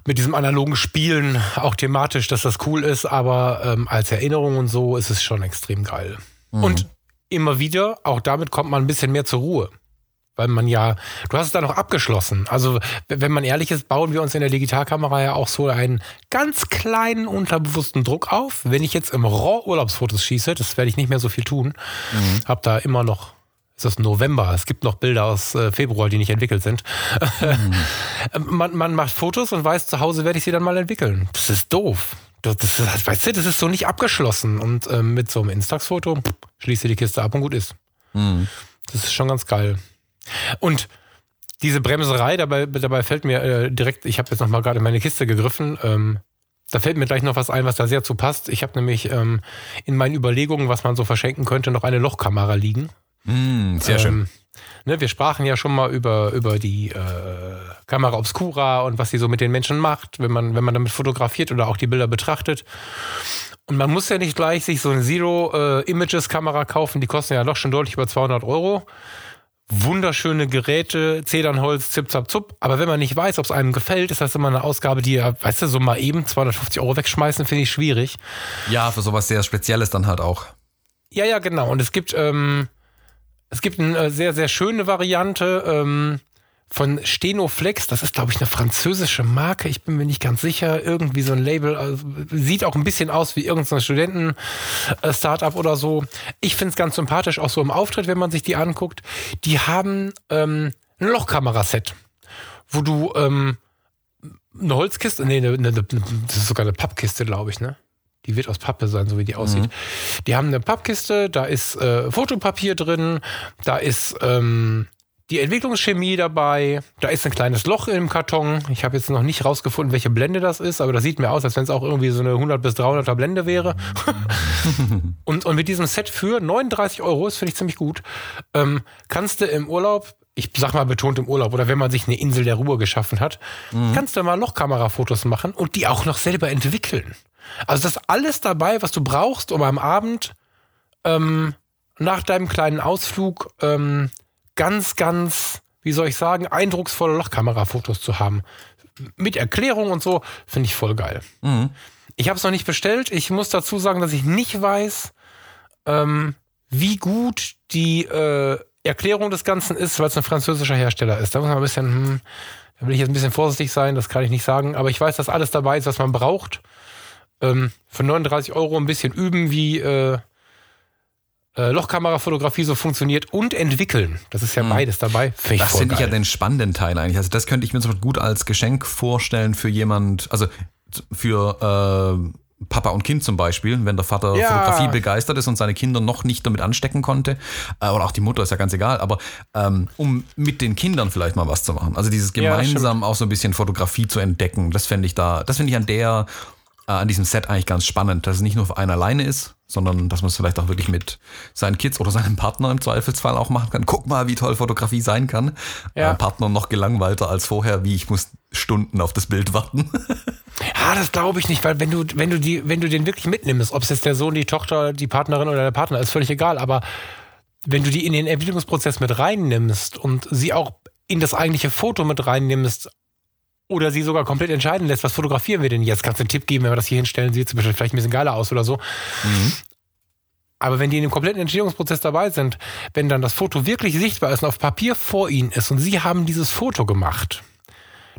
mit diesem analogen Spielen, auch thematisch, dass das cool ist, aber ähm, als Erinnerung und so ist es schon extrem geil. Mhm. Und immer wieder, auch damit kommt man ein bisschen mehr zur Ruhe. Weil man ja, du hast es dann noch abgeschlossen. Also, wenn man ehrlich ist, bauen wir uns in der Digitalkamera ja auch so einen ganz kleinen unterbewussten Druck auf. Wenn ich jetzt im RAW Urlaubsfotos schieße, das werde ich nicht mehr so viel tun, mhm. habe da immer noch ist das November. Es gibt noch Bilder aus äh, Februar, die nicht entwickelt sind. Mhm. man, man macht Fotos und weiß, zu Hause werde ich sie dann mal entwickeln. Das ist doof. Das, das, das, weißt du, das ist so nicht abgeschlossen. Und ähm, mit so einem Instax-Foto schließe die Kiste ab und gut ist. Mhm. Das ist schon ganz geil. Und diese Bremserei, dabei, dabei fällt mir äh, direkt, ich habe jetzt noch mal gerade in meine Kiste gegriffen, ähm, da fällt mir gleich noch was ein, was da sehr zu passt. Ich habe nämlich ähm, in meinen Überlegungen, was man so verschenken könnte, noch eine Lochkamera liegen. Mm, sehr schön. Ähm, ne, wir sprachen ja schon mal über, über die äh, Kamera Obscura und was sie so mit den Menschen macht, wenn man, wenn man damit fotografiert oder auch die Bilder betrachtet. Und man muss ja nicht gleich sich so eine Zero-Images-Kamera äh, kaufen, die kosten ja doch schon deutlich über 200 Euro wunderschöne Geräte, Zedernholz, zip, zap, zup. Aber wenn man nicht weiß, ob es einem gefällt, ist das immer eine Ausgabe, die ja, weißt du, so mal eben 250 Euro wegschmeißen, finde ich schwierig. Ja, für sowas sehr Spezielles dann halt auch. Ja, ja, genau. Und es gibt, ähm, es gibt eine sehr, sehr schöne Variante. Ähm, von Stenoflex, das ist, glaube ich, eine französische Marke, ich bin mir nicht ganz sicher, irgendwie so ein Label, also, sieht auch ein bisschen aus wie irgendein Studenten-Startup oder so. Ich finde es ganz sympathisch, auch so im Auftritt, wenn man sich die anguckt. Die haben ähm, ein Lochkameraset, wo du ähm, eine Holzkiste, nee, eine, eine, das ist sogar eine Pappkiste, glaube ich, ne? Die wird aus Pappe sein, so wie die aussieht. Mhm. Die haben eine Pappkiste, da ist äh, Fotopapier drin, da ist ähm, die Entwicklungschemie dabei. Da ist ein kleines Loch im Karton. Ich habe jetzt noch nicht rausgefunden, welche Blende das ist, aber das sieht mir aus, als wenn es auch irgendwie so eine 100 bis 300er Blende wäre. und, und mit diesem Set für 39 Euro, das finde ich ziemlich gut, ähm, kannst du im Urlaub ich sag mal betont im Urlaub oder wenn man sich eine Insel der Ruhe geschaffen hat, mhm. kannst du mal Lochkamerafotos machen und die auch noch selber entwickeln. Also das ist alles dabei, was du brauchst, um am Abend ähm, nach deinem kleinen Ausflug ähm, ganz, ganz, wie soll ich sagen, eindrucksvolle Lochkamerafotos zu haben. Mit Erklärung und so, finde ich voll geil. Mhm. Ich habe es noch nicht bestellt. Ich muss dazu sagen, dass ich nicht weiß, ähm, wie gut die äh, Erklärung des Ganzen ist, weil es ein französischer Hersteller ist. Da muss man ein bisschen, hm, da will ich jetzt ein bisschen vorsichtig sein, das kann ich nicht sagen. Aber ich weiß, dass alles dabei ist, was man braucht. Ähm, für 39 Euro ein bisschen üben, wie äh, äh, Lochkamerafotografie so funktioniert und entwickeln. Das ist ja mhm. beides dabei. Find das finde ich ja den spannenden Teil eigentlich. Also das könnte ich mir so gut als Geschenk vorstellen für jemand, also für äh, Papa und Kind zum Beispiel, wenn der Vater ja. Fotografie begeistert ist und seine Kinder noch nicht damit anstecken konnte, äh, oder auch die Mutter ist ja ganz egal, aber ähm, um mit den Kindern vielleicht mal was zu machen. Also dieses gemeinsam ja, auch so ein bisschen Fotografie zu entdecken, das fände ich da, das finde ich an der äh, an diesem Set eigentlich ganz spannend, dass es nicht nur für einen alleine ist, sondern dass man es vielleicht auch wirklich mit seinen Kids oder seinem Partner im Zweifelsfall auch machen kann. Guck mal, wie toll Fotografie sein kann. Ja. Äh, Partner noch gelangweilter als vorher, wie ich muss Stunden auf das Bild warten. Ja, das glaube ich nicht, weil wenn du, wenn du die, wenn du den wirklich mitnimmst, ob es jetzt der Sohn, die Tochter, die Partnerin oder der Partner ist, völlig egal, aber wenn du die in den Entwicklungsprozess mit reinnimmst und sie auch in das eigentliche Foto mit reinnimmst, oder sie sogar komplett entscheiden lässt, was fotografieren wir denn jetzt? Kannst du einen Tipp geben, wenn wir das hier hinstellen, sieht es vielleicht ein bisschen geiler aus oder so. Mhm. Aber wenn die in dem kompletten Entstehungsprozess dabei sind, wenn dann das Foto wirklich sichtbar ist und auf Papier vor ihnen ist und sie haben dieses Foto gemacht,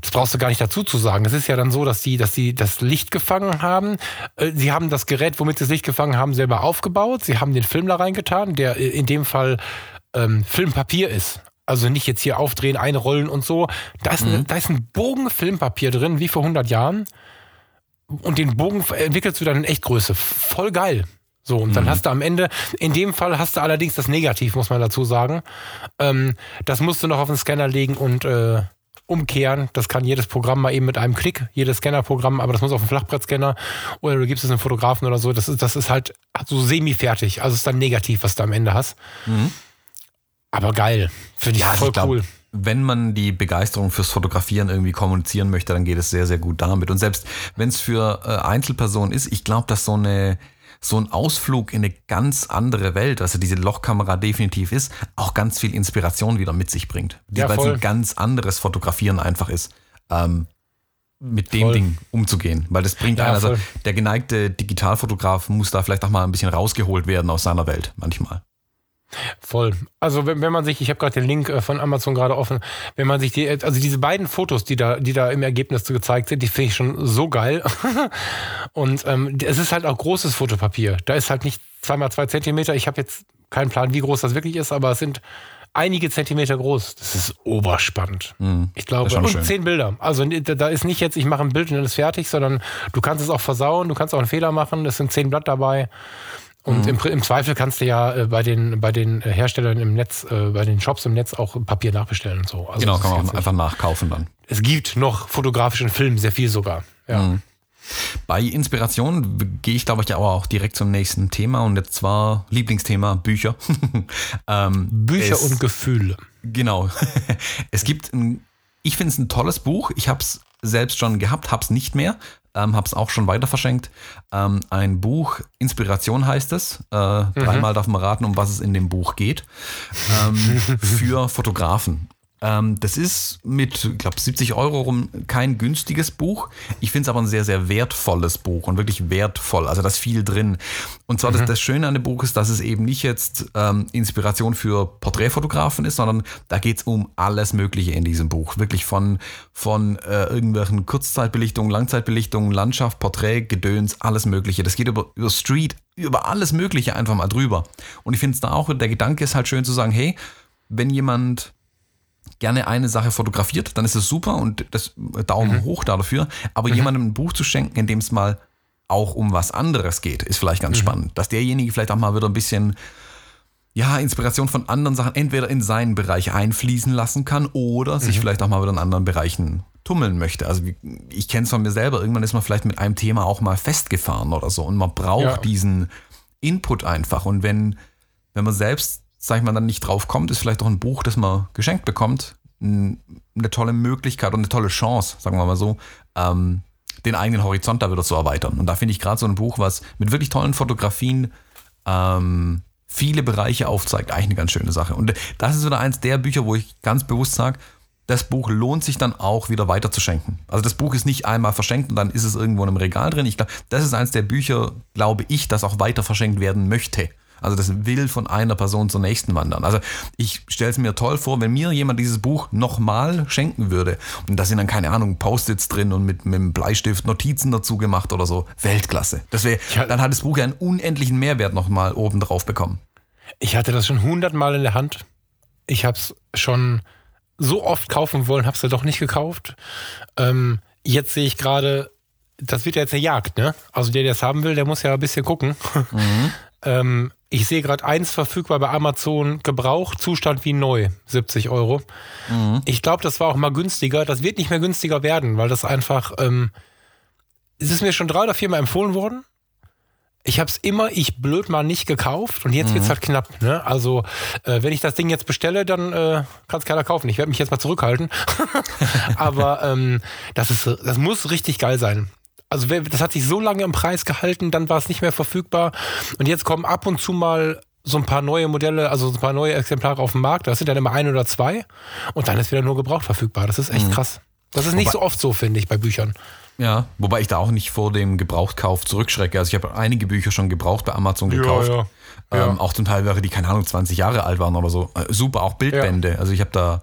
das brauchst du gar nicht dazu zu sagen. Es ist ja dann so, dass sie, dass sie das Licht gefangen haben. Äh, sie haben das Gerät, womit sie das Licht gefangen haben, selber aufgebaut. Sie haben den Film da reingetan, der in dem Fall ähm, Filmpapier ist. Also nicht jetzt hier aufdrehen, einrollen und so. Da ist, mhm. da ist ein Bogen Filmpapier drin, wie vor 100 Jahren. Und den Bogen entwickelst du dann in Echtgröße. Voll geil. So, und dann mhm. hast du am Ende, in dem Fall hast du allerdings das Negativ, muss man dazu sagen. Ähm, das musst du noch auf den Scanner legen und äh, umkehren. Das kann jedes Programm mal eben mit einem Klick, jedes Scannerprogramm, aber das muss auf den Flachbrettscanner oder du gibst es einem Fotografen oder so. Das ist, das ist halt so semi-fertig. Also ist dann negativ, was du am Ende hast. Mhm. Aber geil. Finde ich ja, voll ich glaub, cool. Wenn man die Begeisterung fürs Fotografieren irgendwie kommunizieren möchte, dann geht es sehr, sehr gut damit. Und selbst wenn es für äh, Einzelpersonen ist, ich glaube, dass so eine so ein Ausflug in eine ganz andere Welt, also diese Lochkamera definitiv ist, auch ganz viel Inspiration wieder mit sich bringt. Ja, weil es ein ganz anderes Fotografieren einfach ist. Ähm, mit dem voll. Ding umzugehen. Weil das bringt ja, einen, also der geneigte Digitalfotograf muss da vielleicht auch mal ein bisschen rausgeholt werden aus seiner Welt manchmal. Voll. Also wenn, wenn man sich, ich habe gerade den Link äh, von Amazon gerade offen, wenn man sich die, also diese beiden Fotos, die da, die da im Ergebnis gezeigt sind, die finde ich schon so geil. Und ähm, es ist halt auch großes Fotopapier. Da ist halt nicht zweimal zwei Zentimeter. Ich habe jetzt keinen Plan, wie groß das wirklich ist, aber es sind einige Zentimeter groß. Das ist oberspannend. Mhm. Ich glaube, und schön. zehn Bilder. Also da ist nicht jetzt, ich mache ein Bild und dann ist fertig, sondern du kannst es auch versauen, du kannst auch einen Fehler machen. Es sind zehn Blatt dabei. Und mhm. im, im, Zweifel kannst du ja äh, bei, den, bei den Herstellern im Netz, äh, bei den Shops im Netz auch Papier nachbestellen und so. Also genau, kann man auch einfach nachkaufen dann. Es gibt noch fotografischen Film, sehr viel sogar. Ja. Mhm. Bei Inspiration gehe ich, glaube ich, aber auch direkt zum nächsten Thema und jetzt zwar Lieblingsthema Bücher. ähm, Bücher es, und Gefühle. Genau. es gibt ein, ich finde es ein tolles Buch. Ich habe es selbst schon gehabt, habe es nicht mehr, ähm, habe es auch schon weiter verschenkt. Ähm, ein Buch, Inspiration heißt es. Äh, mhm. Dreimal darf man raten, um was es in dem Buch geht. Ähm, für Fotografen. Ähm, das ist mit, ich glaube, 70 Euro rum kein günstiges Buch. Ich finde es aber ein sehr, sehr wertvolles Buch und wirklich wertvoll. Also da ist viel drin. Und zwar mhm. das, das, Schöne an dem Buch ist, dass es eben nicht jetzt ähm, Inspiration für Porträtfotografen ist, sondern da geht es um alles Mögliche in diesem Buch. Wirklich von, von äh, irgendwelchen Kurzzeitbelichtungen, Langzeitbelichtungen, Landschaft, Porträt, Gedöns, alles Mögliche. Das geht über, über Street, über alles Mögliche einfach mal drüber. Und ich finde es da auch, der Gedanke ist halt schön zu sagen, hey, wenn jemand gerne eine Sache fotografiert, dann ist es super und das Daumen mhm. hoch dafür. Aber mhm. jemandem ein Buch zu schenken, in dem es mal auch um was anderes geht, ist vielleicht ganz mhm. spannend. Dass derjenige vielleicht auch mal wieder ein bisschen ja, Inspiration von anderen Sachen entweder in seinen Bereich einfließen lassen kann oder sich mhm. vielleicht auch mal wieder in anderen Bereichen tummeln möchte. Also ich kenne es von mir selber, irgendwann ist man vielleicht mit einem Thema auch mal festgefahren oder so und man braucht ja. diesen Input einfach. Und wenn, wenn man selbst sag ich mal, dann nicht drauf kommt, ist vielleicht auch ein Buch, das man geschenkt bekommt, eine tolle Möglichkeit und eine tolle Chance, sagen wir mal so, ähm, den eigenen Horizont da wieder zu erweitern. Und da finde ich gerade so ein Buch, was mit wirklich tollen Fotografien ähm, viele Bereiche aufzeigt, eigentlich eine ganz schöne Sache. Und das ist wieder eins der Bücher, wo ich ganz bewusst sage, das Buch lohnt sich dann auch wieder weiter zu schenken. Also das Buch ist nicht einmal verschenkt und dann ist es irgendwo in einem Regal drin. Ich glaube, das ist eins der Bücher, glaube ich, das auch weiter verschenkt werden möchte. Also das will von einer Person zur nächsten wandern. Also ich stelle es mir toll vor, wenn mir jemand dieses Buch nochmal schenken würde und da sind dann keine Ahnung Post-its drin und mit, mit einem Bleistift Notizen dazu gemacht oder so. Weltklasse. Das wäre, ja. dann hat das Buch ja einen unendlichen Mehrwert nochmal oben drauf bekommen. Ich hatte das schon hundertmal in der Hand. Ich habe es schon so oft kaufen wollen, habe es ja doch nicht gekauft. Ähm, jetzt sehe ich gerade, das wird ja jetzt eine Jagd, ne? Also der, der es haben will, der muss ja ein bisschen gucken. Mhm. ähm, ich sehe gerade eins verfügbar bei Amazon, gebraucht, Zustand wie neu, 70 Euro. Mhm. Ich glaube, das war auch mal günstiger. Das wird nicht mehr günstiger werden, weil das einfach, ähm, es ist mir schon drei oder viermal empfohlen worden. Ich habe es immer, ich blöd mal nicht gekauft und jetzt mhm. wird's halt knapp. Ne? Also äh, wenn ich das Ding jetzt bestelle, dann äh, kann es keiner kaufen. Ich werde mich jetzt mal zurückhalten. Aber ähm, das ist, das muss richtig geil sein. Also das hat sich so lange im Preis gehalten, dann war es nicht mehr verfügbar. Und jetzt kommen ab und zu mal so ein paar neue Modelle, also so ein paar neue Exemplare auf den Markt. Das sind dann immer ein oder zwei. Und dann ist wieder nur gebraucht verfügbar. Das ist echt mhm. krass. Das ist nicht wobei, so oft so, finde ich, bei Büchern. Ja, wobei ich da auch nicht vor dem Gebrauchtkauf zurückschrecke. Also ich habe einige Bücher schon gebraucht bei Amazon gekauft. Ja, ja. Ähm, auch zum Teil welche, die, keine Ahnung, 20 Jahre alt waren oder so. Äh, super, auch Bildbände. Also ich habe da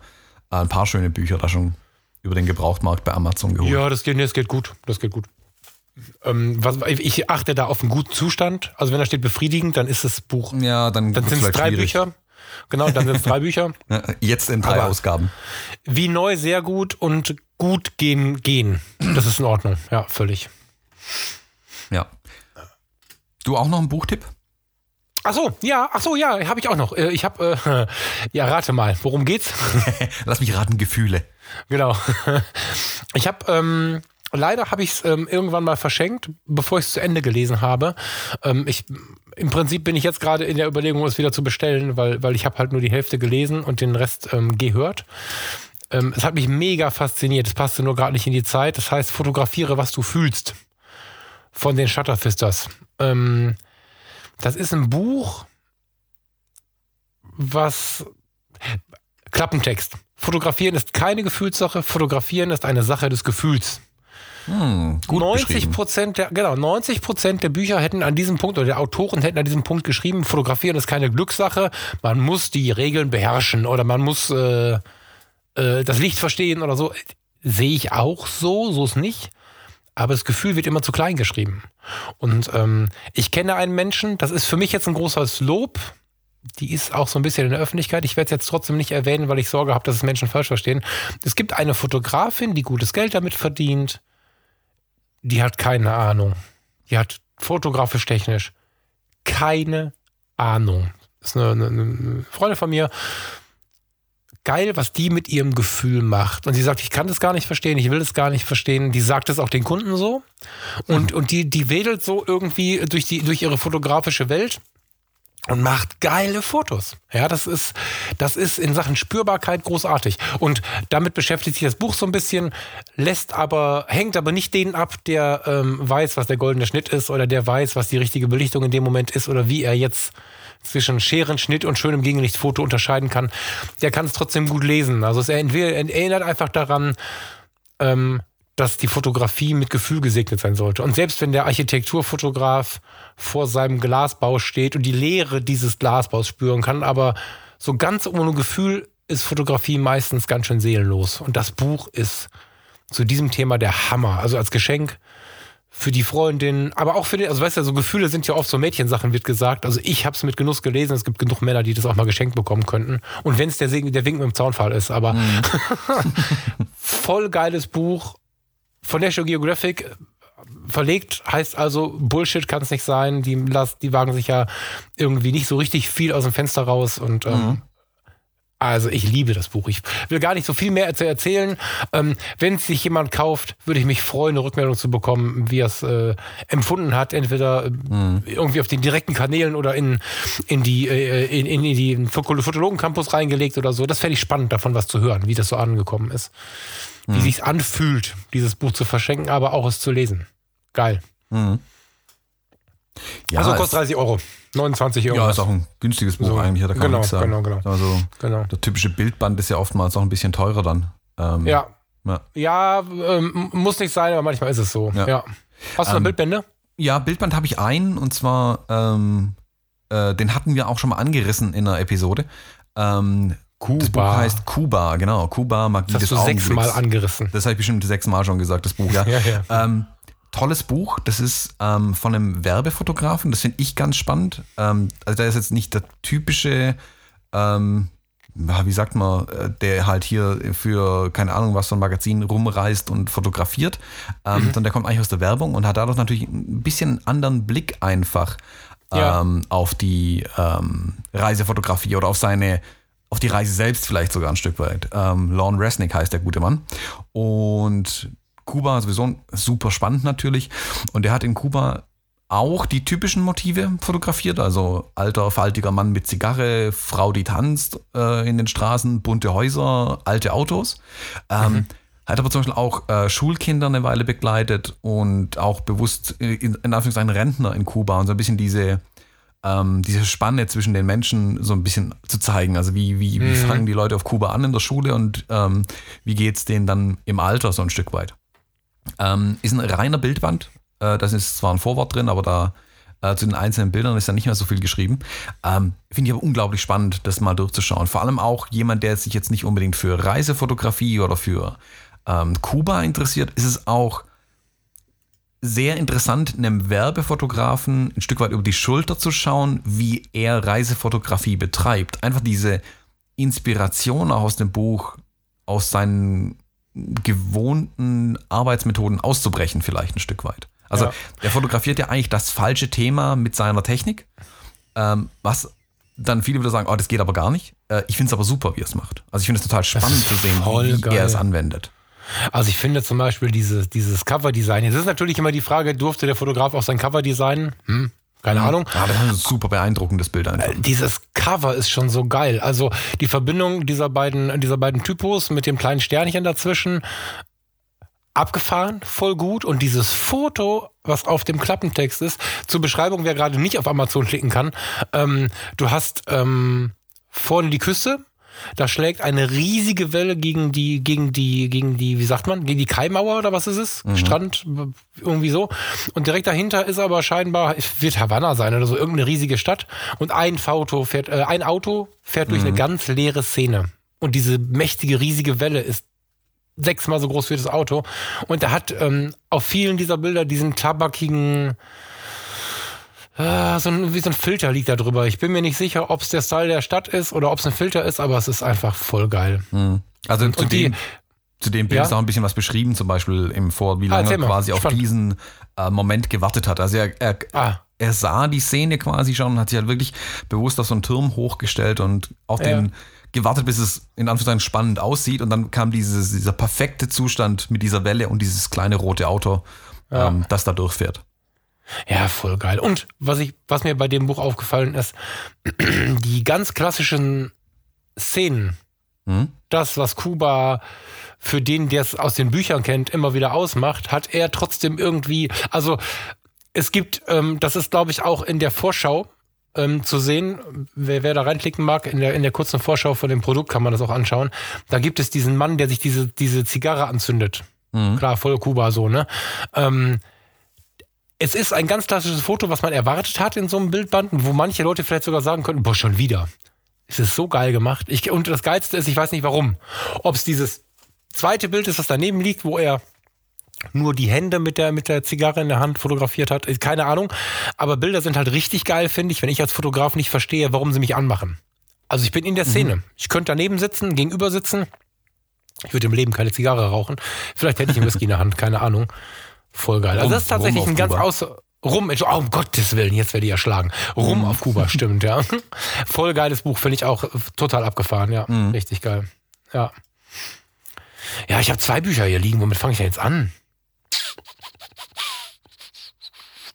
äh, ein paar schöne Bücher da schon über den Gebrauchtmarkt bei Amazon geholt. Ja, das geht, das geht gut. Das geht gut. Ähm, was, ich achte da auf einen guten Zustand. Also wenn da steht befriedigend, dann ist das Buch. Ja, dann, dann sind es drei schwierig. Bücher. Genau, dann sind es drei Bücher. Jetzt in drei Aber Ausgaben. Wie neu, sehr gut und gut gehen, gehen. Das ist in Ordnung. Ja, völlig. Ja. Du auch noch einen Buchtipp? Ach so, ja, ach so, ja, habe ich auch noch. Äh, ich habe, äh, ja, rate mal, worum geht's? Lass mich raten, Gefühle. Genau. Ich habe ähm, Leider habe ich es ähm, irgendwann mal verschenkt, bevor ich es zu Ende gelesen habe. Ähm, ich, Im Prinzip bin ich jetzt gerade in der Überlegung, es wieder zu bestellen, weil, weil ich habe halt nur die Hälfte gelesen und den Rest ähm, gehört. Ähm, es hat mich mega fasziniert. Es passte nur gerade nicht in die Zeit. Das heißt, fotografiere, was du fühlst. Von den Shutterfisters. Ähm, das ist ein Buch, was Klappentext. Fotografieren ist keine Gefühlssache, fotografieren ist eine Sache des Gefühls. Hm, gut 90 beschrieben. Prozent der, genau, 90 Prozent der Bücher hätten an diesem Punkt oder der Autoren hätten an diesem Punkt geschrieben, fotografieren ist keine Glückssache, man muss die Regeln beherrschen oder man muss äh, äh, das Licht verstehen oder so. Sehe ich auch so, so ist nicht. Aber das Gefühl wird immer zu klein geschrieben. Und ähm, ich kenne einen Menschen, das ist für mich jetzt ein großes Lob. Die ist auch so ein bisschen in der Öffentlichkeit. Ich werde es jetzt trotzdem nicht erwähnen, weil ich Sorge habe, dass es Menschen falsch verstehen. Es gibt eine Fotografin, die gutes Geld damit verdient. Die hat keine Ahnung. Die hat fotografisch technisch keine Ahnung. Das ist eine, eine, eine Freundin von mir. Geil, was die mit ihrem Gefühl macht. Und sie sagt, ich kann das gar nicht verstehen, ich will das gar nicht verstehen. Die sagt es auch den Kunden so. Und, und die, die wedelt so irgendwie durch, die, durch ihre fotografische Welt und macht geile Fotos. Ja, das ist, das ist in Sachen Spürbarkeit großartig. Und damit beschäftigt sich das Buch so ein bisschen, lässt aber, hängt aber nicht den ab, der ähm, weiß, was der goldene Schnitt ist oder der weiß, was die richtige Belichtung in dem Moment ist oder wie er jetzt zwischen Scherenschnitt und schönem Gegenlichtsfoto unterscheiden kann. Der kann es trotzdem gut lesen. Also es erinnert einfach daran, ähm, dass die Fotografie mit Gefühl gesegnet sein sollte. Und selbst wenn der Architekturfotograf vor seinem Glasbau steht und die Leere dieses Glasbaus spüren kann, aber so ganz ohne Gefühl ist Fotografie meistens ganz schön seelenlos. Und das Buch ist zu diesem Thema der Hammer. Also als Geschenk für die Freundin, aber auch für den, also weißt du, so Gefühle sind ja oft so Mädchensachen, wird gesagt. Also ich habe es mit Genuss gelesen, es gibt genug Männer, die das auch mal geschenkt bekommen könnten. Und wenn es der, der Wink mit dem Zaunfall ist, aber Mhm. voll geiles Buch von National Geographic. Verlegt heißt also, Bullshit kann es nicht sein. Die, las- die wagen sich ja irgendwie nicht so richtig viel aus dem Fenster raus und ähm, Mhm. also ich liebe das Buch. Ich will gar nicht so viel mehr zu erzählen. Ähm, Wenn es sich jemand kauft, würde ich mich freuen, eine Rückmeldung zu bekommen, wie er es äh, empfunden hat. Entweder äh, irgendwie auf den direkten Kanälen oder in, in die äh, in, in die Fotologen-Campus reingelegt oder so. Das fände ich spannend, davon was zu hören, wie das so angekommen ist. Wie sich's anfühlt, dieses Buch zu verschenken, aber auch es zu lesen. Geil. Ja, also kostet 30 Euro. 29 Euro. Ja, ist auch ein günstiges Buch So, eigentlich, da kann genau, nichts sagen. genau, genau. Also genau. der typische Bildband ist ja oftmals auch ein bisschen teurer dann. Ähm, Ja. Ja. Ja, ähm, muss nicht sein, aber manchmal ist es so. Ja. Ja. Hast du noch Ähm, Bildbände? Ja, Bildband habe ich einen und zwar, ähm, äh, den hatten wir auch schon mal angerissen in einer Episode. Ähm, Das Buch heißt Kuba, genau. Kuba, Magie Das des hast du sechsmal angerissen. Das habe ich bestimmt sechsmal schon gesagt, das Buch, ja. Ja, ja. Ähm, tolles Buch. Das ist ähm, von einem Werbefotografen. Das finde ich ganz spannend. Ähm, also der ist jetzt nicht der typische, ähm, wie sagt man, äh, der halt hier für keine Ahnung was für ein Magazin rumreist und fotografiert, ähm, sondern der kommt eigentlich aus der Werbung und hat dadurch natürlich ein bisschen einen anderen Blick einfach Ja. ähm, auf die Reisefotografie oder auf seine auf die Reise selbst vielleicht sogar ein Stück weit. Ähm, Lorne Resnick heißt der gute Mann. Und Kuba sowieso super spannend natürlich. Und er hat in Kuba auch die typischen Motive fotografiert. Also alter, faltiger Mann mit Zigarre, Frau, die tanzt äh, in den Straßen, bunte Häuser, alte Autos. Ähm, Hat aber zum Beispiel auch äh, Schulkinder eine Weile begleitet und auch bewusst äh, in, in Anführungszeichen Rentner in Kuba und so ein bisschen diese, ähm, diese Spanne zwischen den Menschen so ein bisschen zu zeigen. Also wie, wie, wie fangen die Leute auf Kuba an in der Schule und ähm, wie geht's denen dann im Alter so ein Stück weit. Ähm, ist ein reiner Bildband. Äh, das ist zwar ein Vorwort drin, aber da äh, zu den einzelnen Bildern ist da nicht mehr so viel geschrieben. Ähm, Finde ich aber unglaublich spannend, das mal durchzuschauen. Vor allem auch jemand, der sich jetzt nicht unbedingt für Reisefotografie oder für ähm, Kuba interessiert, ist es auch sehr interessant, einem Werbefotografen ein Stück weit über die Schulter zu schauen, wie er Reisefotografie betreibt. Einfach diese Inspiration auch aus dem Buch, aus seinen gewohnten Arbeitsmethoden auszubrechen, vielleicht ein Stück weit. Also Ja. er fotografiert ja eigentlich das falsche Thema mit seiner Technik, ähm, was dann viele wieder sagen, oh, das geht aber gar nicht. Äh, ich finde es aber super, wie er es macht. Also ich finde es total spannend zu sehen, wie geil. er es anwendet. Also ich finde zum Beispiel dieses, dieses Cover-Design. Es ist natürlich immer die Frage, durfte der Fotograf auch sein Cover designen? Hm, keine Ahnung. Ja, das ist ein super beeindruckendes Bild einfach. Dieses Cover ist schon so geil. Also die Verbindung dieser beiden, dieser beiden Typos mit dem kleinen Sternchen dazwischen, abgefahren, voll gut. Und dieses Foto, was auf dem Klappentext ist, zur Beschreibung, wer gerade nicht auf Amazon klicken kann, ähm, du hast ähm, vorne die Küste, Da schlägt eine riesige Welle gegen die, gegen die, gegen die, wie sagt man, gegen die Kaimauer oder was ist es? Mhm. Strand, irgendwie so. Und direkt dahinter ist aber scheinbar, es wird Havanna sein oder so, irgendeine riesige Stadt. Und ein Auto fährt, äh, ein Auto fährt durch mhm. eine ganz leere Szene. Und diese mächtige, riesige Welle ist sechsmal so groß wie das Auto. Und er hat ähm, auf vielen dieser Bilder diesen tabakigen, Ah, so ein, wie so ein Filter liegt da drüber. Ich bin mir nicht sicher, ob es der Style der Stadt ist oder ob es ein Filter ist, aber es ist einfach voll geil. Mhm. Also und, zu, und dem, die, zu dem Bild ja? ist auch ein bisschen was beschrieben, zum Beispiel im Vor, wie ah, lange ah, er quasi auf diesen äh, Moment gewartet hat. Also er, er, ah. er sah die Szene quasi schon und hat sich halt wirklich bewusst auf so einen Turm hochgestellt und auf ja. den gewartet, bis es in Anführungszeichen spannend aussieht und dann kam dieses, dieser perfekte Zustand mit dieser Welle und dieses kleine rote Auto, ja. ähm, das da durchfährt. Ja, voll geil. Und was ich, was mir bei dem Buch aufgefallen ist, die ganz klassischen Szenen, hm? das, was Kuba für den, der es aus den Büchern kennt, immer wieder ausmacht, hat er trotzdem irgendwie, also es gibt, ähm, das ist glaube ich auch in der Vorschau ähm, zu sehen, wer, wer da reinklicken mag, in der, in der kurzen Vorschau von dem Produkt kann man das auch anschauen. Da gibt es diesen Mann, der sich diese, diese Zigarre anzündet. Mhm. Klar, voll Kuba so, ne? Ähm, es ist ein ganz klassisches Foto, was man erwartet hat in so einem Bildband, wo manche Leute vielleicht sogar sagen könnten, boah, schon wieder. Es ist so geil gemacht. Ich, und das Geilste ist, ich weiß nicht warum. Ob es dieses zweite Bild ist, das daneben liegt, wo er nur die Hände mit der, mit der Zigarre in der Hand fotografiert hat, keine Ahnung. Aber Bilder sind halt richtig geil, finde ich, wenn ich als Fotograf nicht verstehe, warum sie mich anmachen. Also ich bin in der mhm. Szene. Mhm. Ich könnte daneben sitzen, gegenüber sitzen. Ich würde im Leben keine Zigarre rauchen. Vielleicht hätte ich einen Whisky in der Hand, keine Ahnung. Voll geil. Also das ist tatsächlich ein ganz aus Rum, oh, um Gottes Willen, jetzt werde ich erschlagen. Rum mm. auf Kuba, stimmt, ja. Voll geiles Buch, finde ich auch total abgefahren, ja. Mm. Richtig geil. Ja. Ja, ich habe zwei Bücher hier liegen. Womit fange ich denn jetzt an?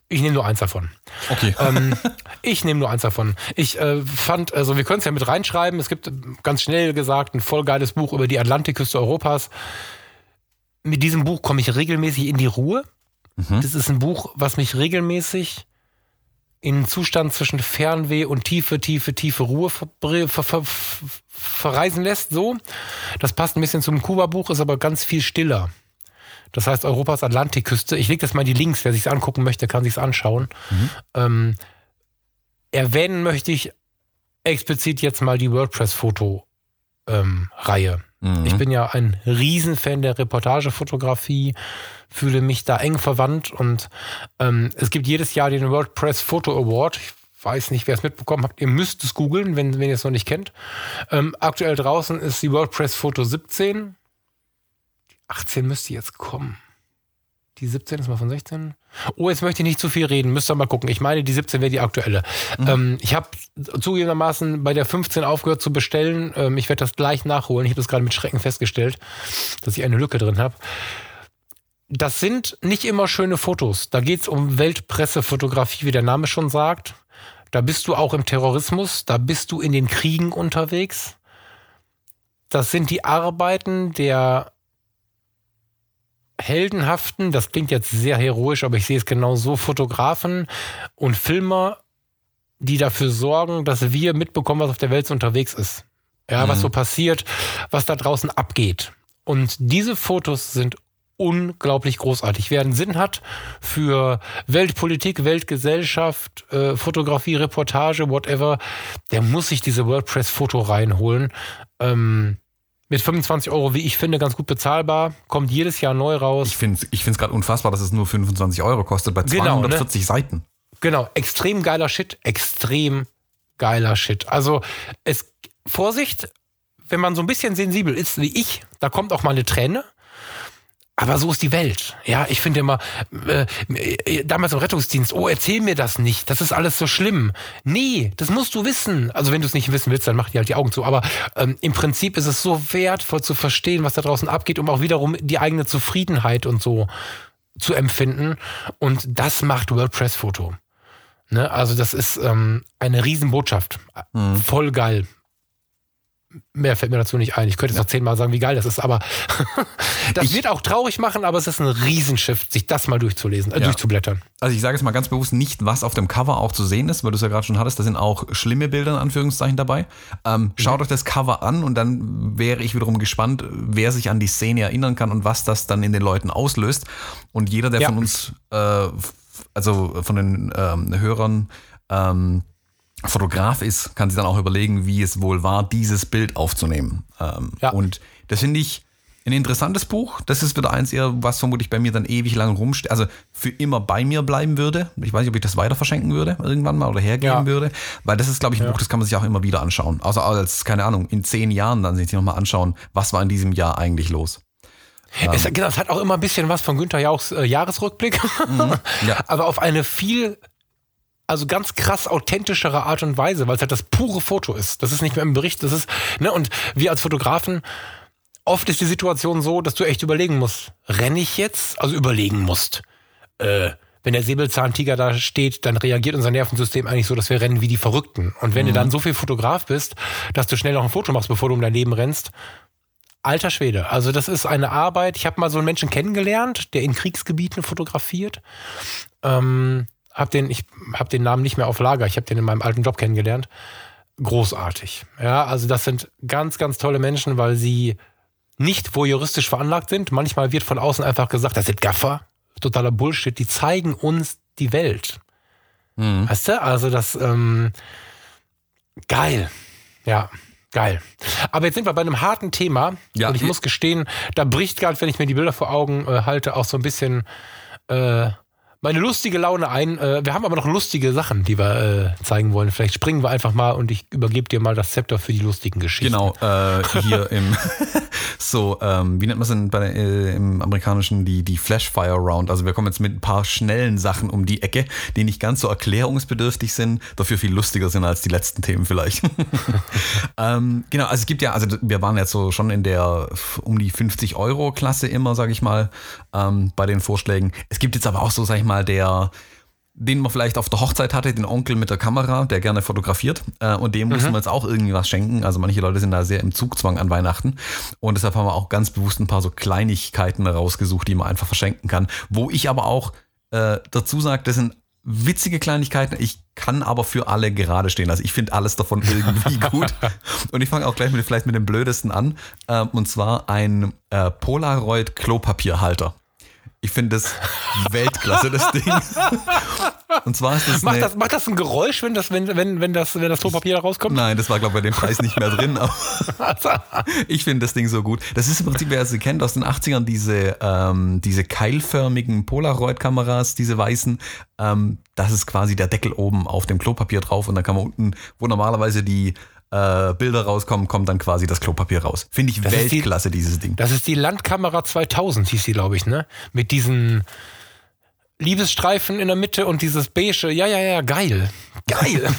Ich nehme nur eins davon. Okay. Ähm, ich nehme nur eins davon. Ich äh, fand, also wir können es ja mit reinschreiben. Es gibt ganz schnell gesagt ein voll geiles Buch über die Atlantikküste Europas mit diesem Buch komme ich regelmäßig in die Ruhe. Mhm. Das ist ein Buch, was mich regelmäßig in einen Zustand zwischen Fernweh und tiefe, tiefe, tiefe Ruhe ver ver ver verreisen lässt. So, das passt ein bisschen zum Kuba-Buch, ist aber ganz viel stiller. Das heißt Europas Atlantikküste. Ich lege das mal in die Links. Wer sich angucken möchte, kann sich anschauen. Mhm. Ähm, erwähnen möchte ich explizit jetzt mal die WordPress-Foto-Reihe. Ähm, Mhm. Ich bin ja ein Riesenfan der Reportagefotografie, fühle mich da eng verwandt und ähm, es gibt jedes Jahr den WordPress Photo Award. Ich weiß nicht, wer es mitbekommen hat. Ihr müsst es googeln, wenn, wenn ihr es noch nicht kennt. Ähm, aktuell draußen ist die WordPress Photo 17. Die 18 müsste jetzt kommen. Die 17 ist mal von 16. Oh, jetzt möchte ich nicht zu viel reden. Müsst ihr mal gucken. Ich meine, die 17 wäre die aktuelle. Mhm. Ähm, ich habe zugegebenermaßen bei der 15 aufgehört zu bestellen. Ähm, ich werde das gleich nachholen. Ich habe das gerade mit Schrecken festgestellt, dass ich eine Lücke drin habe. Das sind nicht immer schöne Fotos. Da geht es um Weltpressefotografie, wie der Name schon sagt. Da bist du auch im Terrorismus. Da bist du in den Kriegen unterwegs. Das sind die Arbeiten der heldenhaften, das klingt jetzt sehr heroisch, aber ich sehe es genau so, Fotografen und Filmer, die dafür sorgen, dass wir mitbekommen, was auf der Welt so unterwegs ist. Ja, mhm. was so passiert, was da draußen abgeht. Und diese Fotos sind unglaublich großartig. Wer einen Sinn hat für Weltpolitik, Weltgesellschaft, äh, Fotografie, Reportage, whatever, der muss sich diese WordPress-Foto reinholen. Ähm, mit 25 Euro, wie ich finde, ganz gut bezahlbar. Kommt jedes Jahr neu raus. Ich finde es ich gerade unfassbar, dass es nur 25 Euro kostet bei 240 genau, ne? Seiten. Genau, extrem geiler Shit. Extrem geiler Shit. Also, es, Vorsicht, wenn man so ein bisschen sensibel ist wie ich, da kommt auch mal eine Träne. Aber so ist die Welt. Ja, ich finde immer, äh, äh, damals im Rettungsdienst, oh, erzähl mir das nicht, das ist alles so schlimm. Nee, das musst du wissen. Also wenn du es nicht wissen willst, dann mach dir halt die Augen zu. Aber ähm, im Prinzip ist es so wertvoll zu verstehen, was da draußen abgeht, um auch wiederum die eigene Zufriedenheit und so zu empfinden. Und das macht WordPress-Foto. Ne? Also das ist ähm, eine Riesenbotschaft. Mhm. Voll geil mehr fällt mir dazu nicht ein. Ich könnte jetzt noch zehnmal sagen, wie geil das ist, aber das Ich- wird auch traurig machen, aber es ist ein Riesenschiff, sich das mal durchzulesen, äh, Ja. durchzublättern. Also ich sage jetzt mal ganz bewusst nicht, was auf dem Cover auch zu sehen ist, weil du es ja gerade schon hattest. Da sind auch schlimme Bilder in Anführungszeichen dabei. Ähm, schaut euch das Cover an und dann wäre ich wiederum gespannt, wer sich an die Szene erinnern kann und was das dann in den Leuten auslöst. Und jeder, der Ja. von uns, äh, also von den ähm, Hörern, ähm, Fotograf ist, kann sich dann auch überlegen, wie es wohl war, dieses Bild aufzunehmen. Ähm, Ja. Und das finde ich ein interessantes Buch. Das ist wieder eins eher, was vermutlich bei mir dann ewig lang rumsteht, also für immer bei mir bleiben würde. Ich weiß nicht, ob ich das weiter verschenken würde, irgendwann mal oder hergeben Ja. würde. Weil das ist, glaube ich, ein Ja. Buch, das kann man sich auch immer wieder anschauen. Also als, keine Ahnung, in zehn Jahren dann sich nochmal anschauen, was war in diesem Jahr eigentlich los. Es, genau, es hat auch immer ein bisschen was von Günther Jauchs äh, Jahresrückblick, Ja. aber auf eine viel, also ganz krass authentischere Art und Weise, weil es halt das pure Foto ist. Das ist nicht mehr im Bericht, das ist, ne, und wir als Fotografen, oft ist die Situation so, dass du echt überlegen musst, renne ich jetzt? Also überlegen musst. Äh, wenn der Säbelzahntiger da steht, dann reagiert unser Nervensystem eigentlich so, dass wir rennen wie die Verrückten. Und wenn du dann so viel Fotograf bist, dass du schnell noch ein Foto machst, bevor du um dein Leben rennst, Alter Schwede, also das ist eine Arbeit. Ich habe mal so einen Menschen kennengelernt, der in Kriegsgebieten fotografiert. Ähm, hab den, ich habe den Namen nicht mehr auf Lager. Ich habe den in meinem alten Job kennengelernt. Großartig. Ja, also das sind ganz, ganz tolle Menschen, weil sie nicht voyeuristisch veranlagt sind. Manchmal wird von außen einfach gesagt, das sind Gaffer. Totaler Bullshit. Die zeigen uns die Welt. Mhm. Weißt du? Also das ähm, geil. Ja, geil. Aber jetzt sind wir bei einem harten Thema. Ja, und ich ich- muss gestehen, da bricht gerade, wenn ich mir die Bilder vor Augen äh, halte, auch so ein bisschen äh, meine lustige Laune ein. Äh, wir haben aber noch lustige Sachen, die wir äh, zeigen wollen. Vielleicht springen wir einfach mal und ich übergebe dir mal das Zepter für die lustigen Geschichten. Genau, äh, hier im, so, ähm, wie nennt man es denn bei, äh, im amerikanischen, die, die Flashfire Round. Also wir kommen jetzt mit ein paar schnellen Sachen um die Ecke, die nicht ganz so erklärungsbedürftig sind, dafür viel lustiger sind als die letzten Themen vielleicht. ähm, genau, also es gibt ja, also wir waren jetzt so schon in der um die 50 Euro Klasse immer, sage ich mal, ähm, bei den Vorschlägen. Es gibt jetzt aber auch so, sag ich mal, der den man vielleicht auf der Hochzeit hatte, den Onkel mit der Kamera, der gerne fotografiert. Äh, und dem mussten wir jetzt auch irgendwie was schenken. Also manche Leute sind da sehr im Zugzwang an Weihnachten. Und deshalb haben wir auch ganz bewusst ein paar so Kleinigkeiten rausgesucht, die man einfach verschenken kann. Wo ich aber auch äh, dazu sage, das sind witzige Kleinigkeiten. Ich kann aber für alle gerade stehen. Also ich finde alles davon irgendwie gut. Und ich fange auch gleich mit, vielleicht mit dem blödesten an. Ähm, und zwar ein äh, Polaroid Klopapierhalter. Ich finde das Weltklasse, das Ding. Und zwar ist das Macht das, macht das ein Geräusch, wenn das, wenn, wenn, wenn das, wenn das Klopapier da rauskommt? Nein, das war, glaube ich, bei dem Preis nicht mehr drin. Aber ich finde das Ding so gut. Das ist im Prinzip, wer sie kennt, aus den 80ern, diese, ähm, diese keilförmigen Polaroid-Kameras, diese weißen. Ähm, das ist quasi der Deckel oben auf dem Klopapier drauf und dann kann man unten, wo normalerweise die äh, Bilder rauskommen, kommt dann quasi das Klopapier raus. Finde ich Das ist die- Weltklasse, dieses Ding. Das ist die Landkamera 2000, hieß die, glaube ich, ne? Mit diesen Liebesstreifen in der Mitte und dieses beige. Ja, ja, ja, geil. Geil.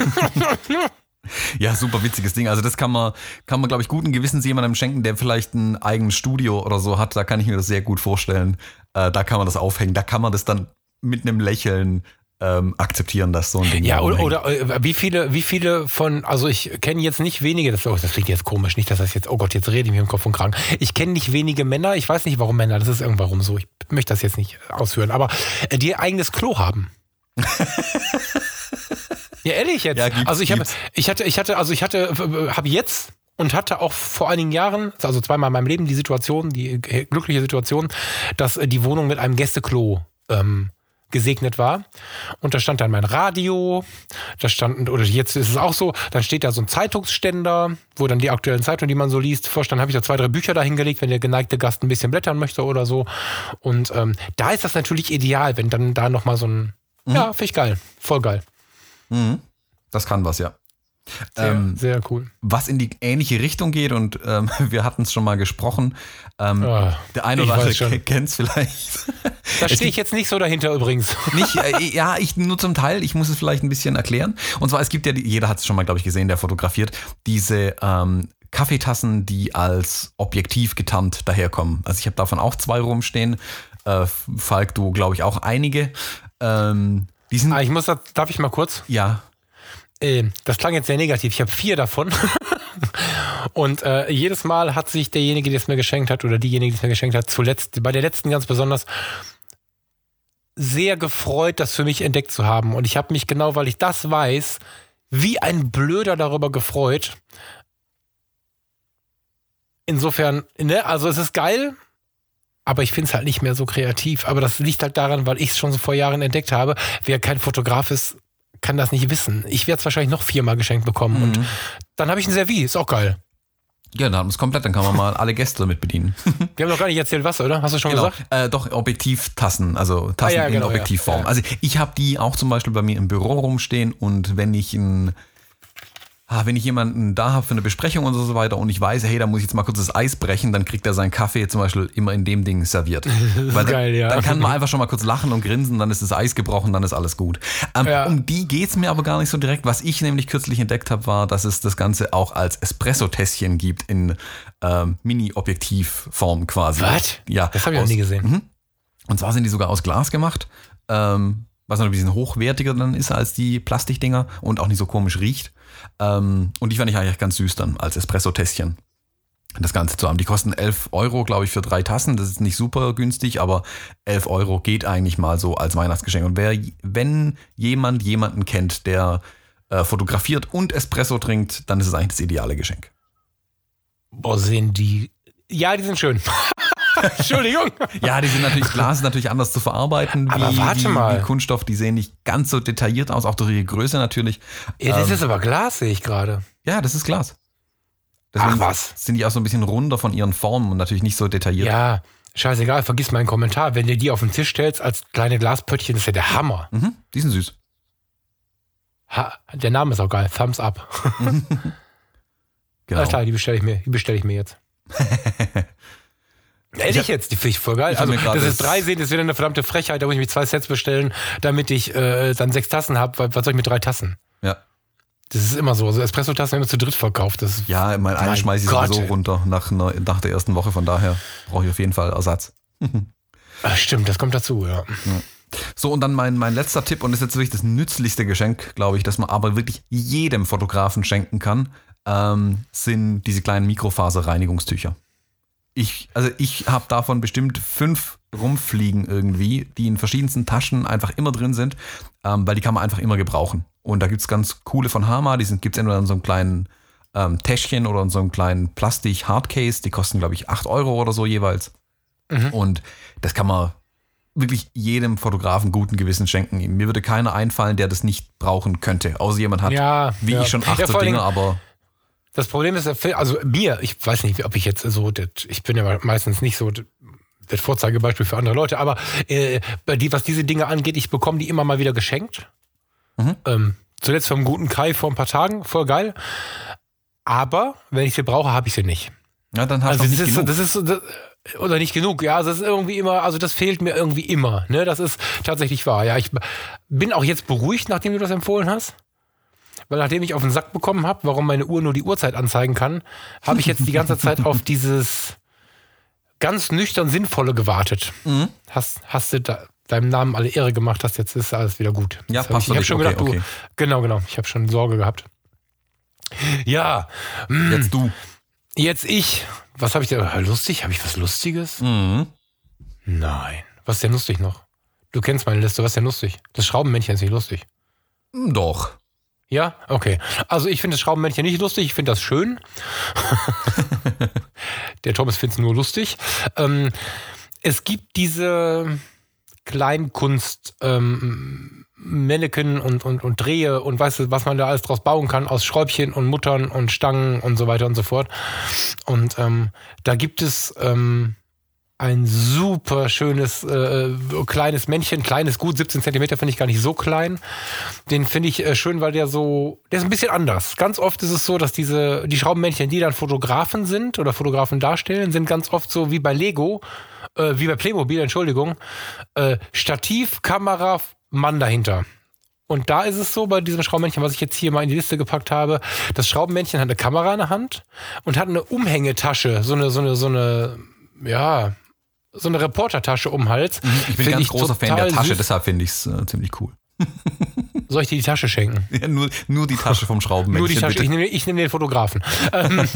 Ja, super witziges Ding. Also das kann man, kann man, glaube ich, guten Gewissens jemandem schenken, der vielleicht ein eigenes Studio oder so hat. Da kann ich mir das sehr gut vorstellen. Äh, da kann man das aufhängen. Da kann man das dann mit einem Lächeln ähm, akzeptieren, dass so ein Ding ja, oder, oder äh, wie viele, wie viele von, also ich kenne jetzt nicht wenige, das, oh, das klingt jetzt komisch, nicht, dass das jetzt, oh Gott, jetzt rede ich mir im Kopf und Kragen. Ich kenne nicht wenige Männer, ich weiß nicht warum Männer, das ist irgendwann so, ich möchte das jetzt nicht ausführen, aber äh, die ihr eigenes Klo haben. ja, ehrlich jetzt. Ja, also ich habe, ich hatte, ich hatte, also ich hatte, habe jetzt und hatte auch vor einigen Jahren, also zweimal in meinem Leben, die Situation, die äh, glückliche Situation, dass die Wohnung mit einem Gästeklo ähm, gesegnet war. Und da stand dann mein Radio, da stand, oder jetzt ist es auch so, dann steht da so ein Zeitungsständer, wo dann die aktuellen Zeitungen, die man so liest, vorstand, habe ich da zwei, drei Bücher dahingelegt, wenn der geneigte Gast ein bisschen blättern möchte oder so. Und ähm, da ist das natürlich ideal, wenn dann da nochmal so ein, ja, finde ich geil, voll geil. Mhm. Das kann was, ja. Sehr, Ähm, sehr cool. was in die ähnliche Richtung geht und ähm, wir hatten es schon mal gesprochen. Ähm, Ah, der eine oder andere kennt es vielleicht. Da stehe ich jetzt nicht so dahinter übrigens. Nicht, äh, ja, ich nur zum Teil. Ich muss es vielleicht ein bisschen erklären. Und zwar, es gibt ja, jeder hat es schon mal, glaube ich, gesehen, der fotografiert, diese ähm, Kaffeetassen, die als Objektiv getarnt daherkommen. Also ich habe davon auch zwei rumstehen. Äh, Falk, du, glaube ich, auch einige. Ähm, die sind, Ah, ich muss, das, darf ich mal kurz? ja, Äh, das klang jetzt sehr negativ. Ich habe vier davon. Und äh, jedes Mal hat sich derjenige, der es mir geschenkt hat, oder diejenige, die es mir geschenkt hat, zuletzt, bei der letzten ganz besonders, sehr gefreut, das für mich entdeckt zu haben. Und ich habe mich genau, weil ich das weiß, wie ein Blöder darüber gefreut. Insofern, ne, also es ist geil, aber ich finde es halt nicht mehr so kreativ. Aber das liegt halt daran, weil ich es schon so vor Jahren entdeckt habe. Wer kein Fotograf ist, kann das nicht wissen. Ich werde es wahrscheinlich noch viermal geschenkt bekommen. Mhm. Und dann habe ich ein Servis, ist auch geil. Ja, dann haben wir es komplett, dann kann man mal alle Gäste damit bedienen. Wir haben noch gar nicht erzählt, was, oder? Hast du schon Genau. gesagt? Äh, doch, Objektivtassen, also Tassen Ah, ja, in genau, ja. Objektivform. Ja. Also ich habe die auch zum Beispiel bei mir im Büro rumstehen und wenn ich ein Ah, wenn ich jemanden da habe für eine Besprechung und so weiter und ich weiß, hey, da muss ich jetzt mal kurz das Eis brechen, dann kriegt er seinen Kaffee zum Beispiel immer in dem Ding serviert. Weil geil, ja. dann kann man einfach schon mal kurz lachen und grinsen, dann ist das Eis gebrochen, dann ist alles gut. Ähm, Ja. Um die geht's mir aber gar nicht so direkt. Was ich nämlich kürzlich entdeckt habe, war, dass es das Ganze auch als Espresso-Tässchen gibt in ähm, Mini-Objektivform quasi. Was? Ja. Das habe ich noch aus- nie gesehen. und zwar sind die sogar aus Glas gemacht, ähm, was noch ein bisschen hochwertiger dann ist als die Plastikdinger und auch nicht so komisch riecht. Ähm, und die fand ich eigentlich ganz süß dann als Espresso-Tässchen. Das Ganze zu haben. Die kosten 11 Euro, glaube ich, für drei Tassen. Das ist nicht super günstig, aber 11 Euro geht eigentlich mal so als Weihnachtsgeschenk. Und wer, wenn jemand jemanden kennt, der äh, fotografiert und Espresso trinkt, dann ist es eigentlich das ideale Geschenk. Boah, sehen die. Ja, die sind schön. Entschuldigung. Ja, die sind natürlich, Glas ist natürlich anders zu verarbeiten Aber wie, warte mal. wie Kunststoff. Die sehen nicht ganz so detailliert aus, auch durch ihre Größe natürlich. Ja, das Ähm, ist aber Glas, sehe ich gerade. Ja, das ist Glas. Ach, was? Sind die auch so ein bisschen runder von ihren Formen und natürlich nicht so detailliert. Ja, scheißegal, vergiss meinen Kommentar. Wenn du die auf den Tisch stellst als kleine Glaspöttchen, ist ja der Hammer. Mhm, die sind süß. Ha, der Name ist auch geil. Thumbs up. Genau. Alles klar, die bestelle ich mir. Die bestelle ich mir jetzt. Ehrlich jetzt, die finde ich voll geil. ich Also, das ist drei sehen, das wäre eine verdammte Frechheit. Da muss ich mir zwei Sets bestellen, damit ich äh, dann sechs Tassen habe. Was soll ich mit drei Tassen? Ja. Das ist immer so. Also Espresso-Tassen werden zu dritt verkauft. Das ist, Ja, mein eine schmeiße ich Gott, sowieso runter nach, einer, nach der ersten Woche. Von daher brauche ich auf jeden Fall Ersatz. Ah, stimmt, das kommt dazu, ja. So, und dann mein, mein letzter Tipp, und das ist jetzt wirklich das nützlichste Geschenk, glaube ich, das man aber wirklich jedem Fotografen schenken kann, ähm, sind diese kleinen Mikrofaserreinigungstücher. Ich, also ich habe davon bestimmt fünf rumfliegen irgendwie, die in verschiedensten Taschen einfach immer drin sind, ähm, weil die kann man einfach immer gebrauchen. Und da gibt es ganz coole von Hama, die gibt es entweder in so einem kleinen ähm, Täschchen oder in so einem kleinen Plastik-Hardcase, die kosten, glaube ich, 8 Euro oder so jeweils. Und das kann man wirklich jedem Fotografen guten Gewissen schenken. Mir würde keiner einfallen, der das nicht brauchen könnte. Außer jemand hat, Ja, wie ja. ich schon acht Ja, so Dinge, aber Das Problem ist, der Film- also mir, ich weiß nicht, ob ich jetzt so, ich bin ja meistens nicht so das Vorzeigebeispiel für andere Leute, aber äh, bei die, was diese Dinge angeht, ich bekomme die immer mal wieder geschenkt. Mhm. Ähm, zuletzt vom guten Kai vor ein paar Tagen, voll geil. Aber wenn ich sie brauche, habe ich sie nicht. ja, dann hast Also du das nicht ist, genug. das ist das, oder nicht genug, ja, also das ist irgendwie immer, also das fehlt mir irgendwie immer, ne, das ist tatsächlich wahr, ja, ich bin auch jetzt beruhigt, nachdem du das empfohlen hast, weil nachdem ich auf den Sack bekommen habe, warum meine Uhr nur die Uhrzeit anzeigen kann, habe ich jetzt die ganze Zeit auf dieses ganz nüchtern Sinnvolle gewartet. Mhm. Hast, hast du da, deinem Namen alle Ehre gemacht, hast jetzt ist alles wieder gut. Ja, hab passt ich, ich habe schon Okay, gedacht, du, okay. genau, genau, ich habe schon Sorge gehabt. Ja, Jetzt du. Jetzt ich. Was habe ich da? Lustig? Habe ich was Lustiges? Mhm. Nein. Was ist denn lustig noch? Du kennst meine Liste. Was ist denn lustig? Das Schraubenmännchen ist nicht lustig. Doch. Ja? Okay. Also ich finde das Schraubenmännchen nicht lustig. Ich finde das schön. Der Thomas findet es nur lustig. Ähm, es gibt diese Kleinkunst ähm, Mannequin und, und, und Drehe und weißt du, was man da alles draus bauen kann aus Schräubchen und Muttern und Stangen und so weiter und so fort. Und ähm, da gibt es ähm, ein super schönes äh, kleines Männchen, kleines gut, 17 Zentimeter finde ich gar nicht so klein. Den finde ich äh, schön, weil der so, der ist ein bisschen anders. Ganz oft ist es so, dass diese, die Schraubenmännchen, die dann Fotografen sind oder Fotografen darstellen, sind ganz oft so wie bei Lego, äh, wie bei Playmobil, Entschuldigung, äh, Stativ, Kamera, Mann dahinter. Und da ist es so, bei diesem Schraubenmännchen, was ich jetzt hier mal in die Liste gepackt habe, das Schraubenmännchen hat eine Kamera in der Hand und hat eine Umhängetasche, so eine, so eine, so eine, ja, so eine Reportertasche um den Hals. Ich bin Find ganz großer Fan der Tasche, süß. deshalb finde ich es äh, ziemlich cool. Soll ich dir die Tasche schenken? Ja, nur, nur die Tasche vom Schraubenmännchen. Nur die Tasche. bitte. Ich nehme, ich nehme den Fotografen. ähm,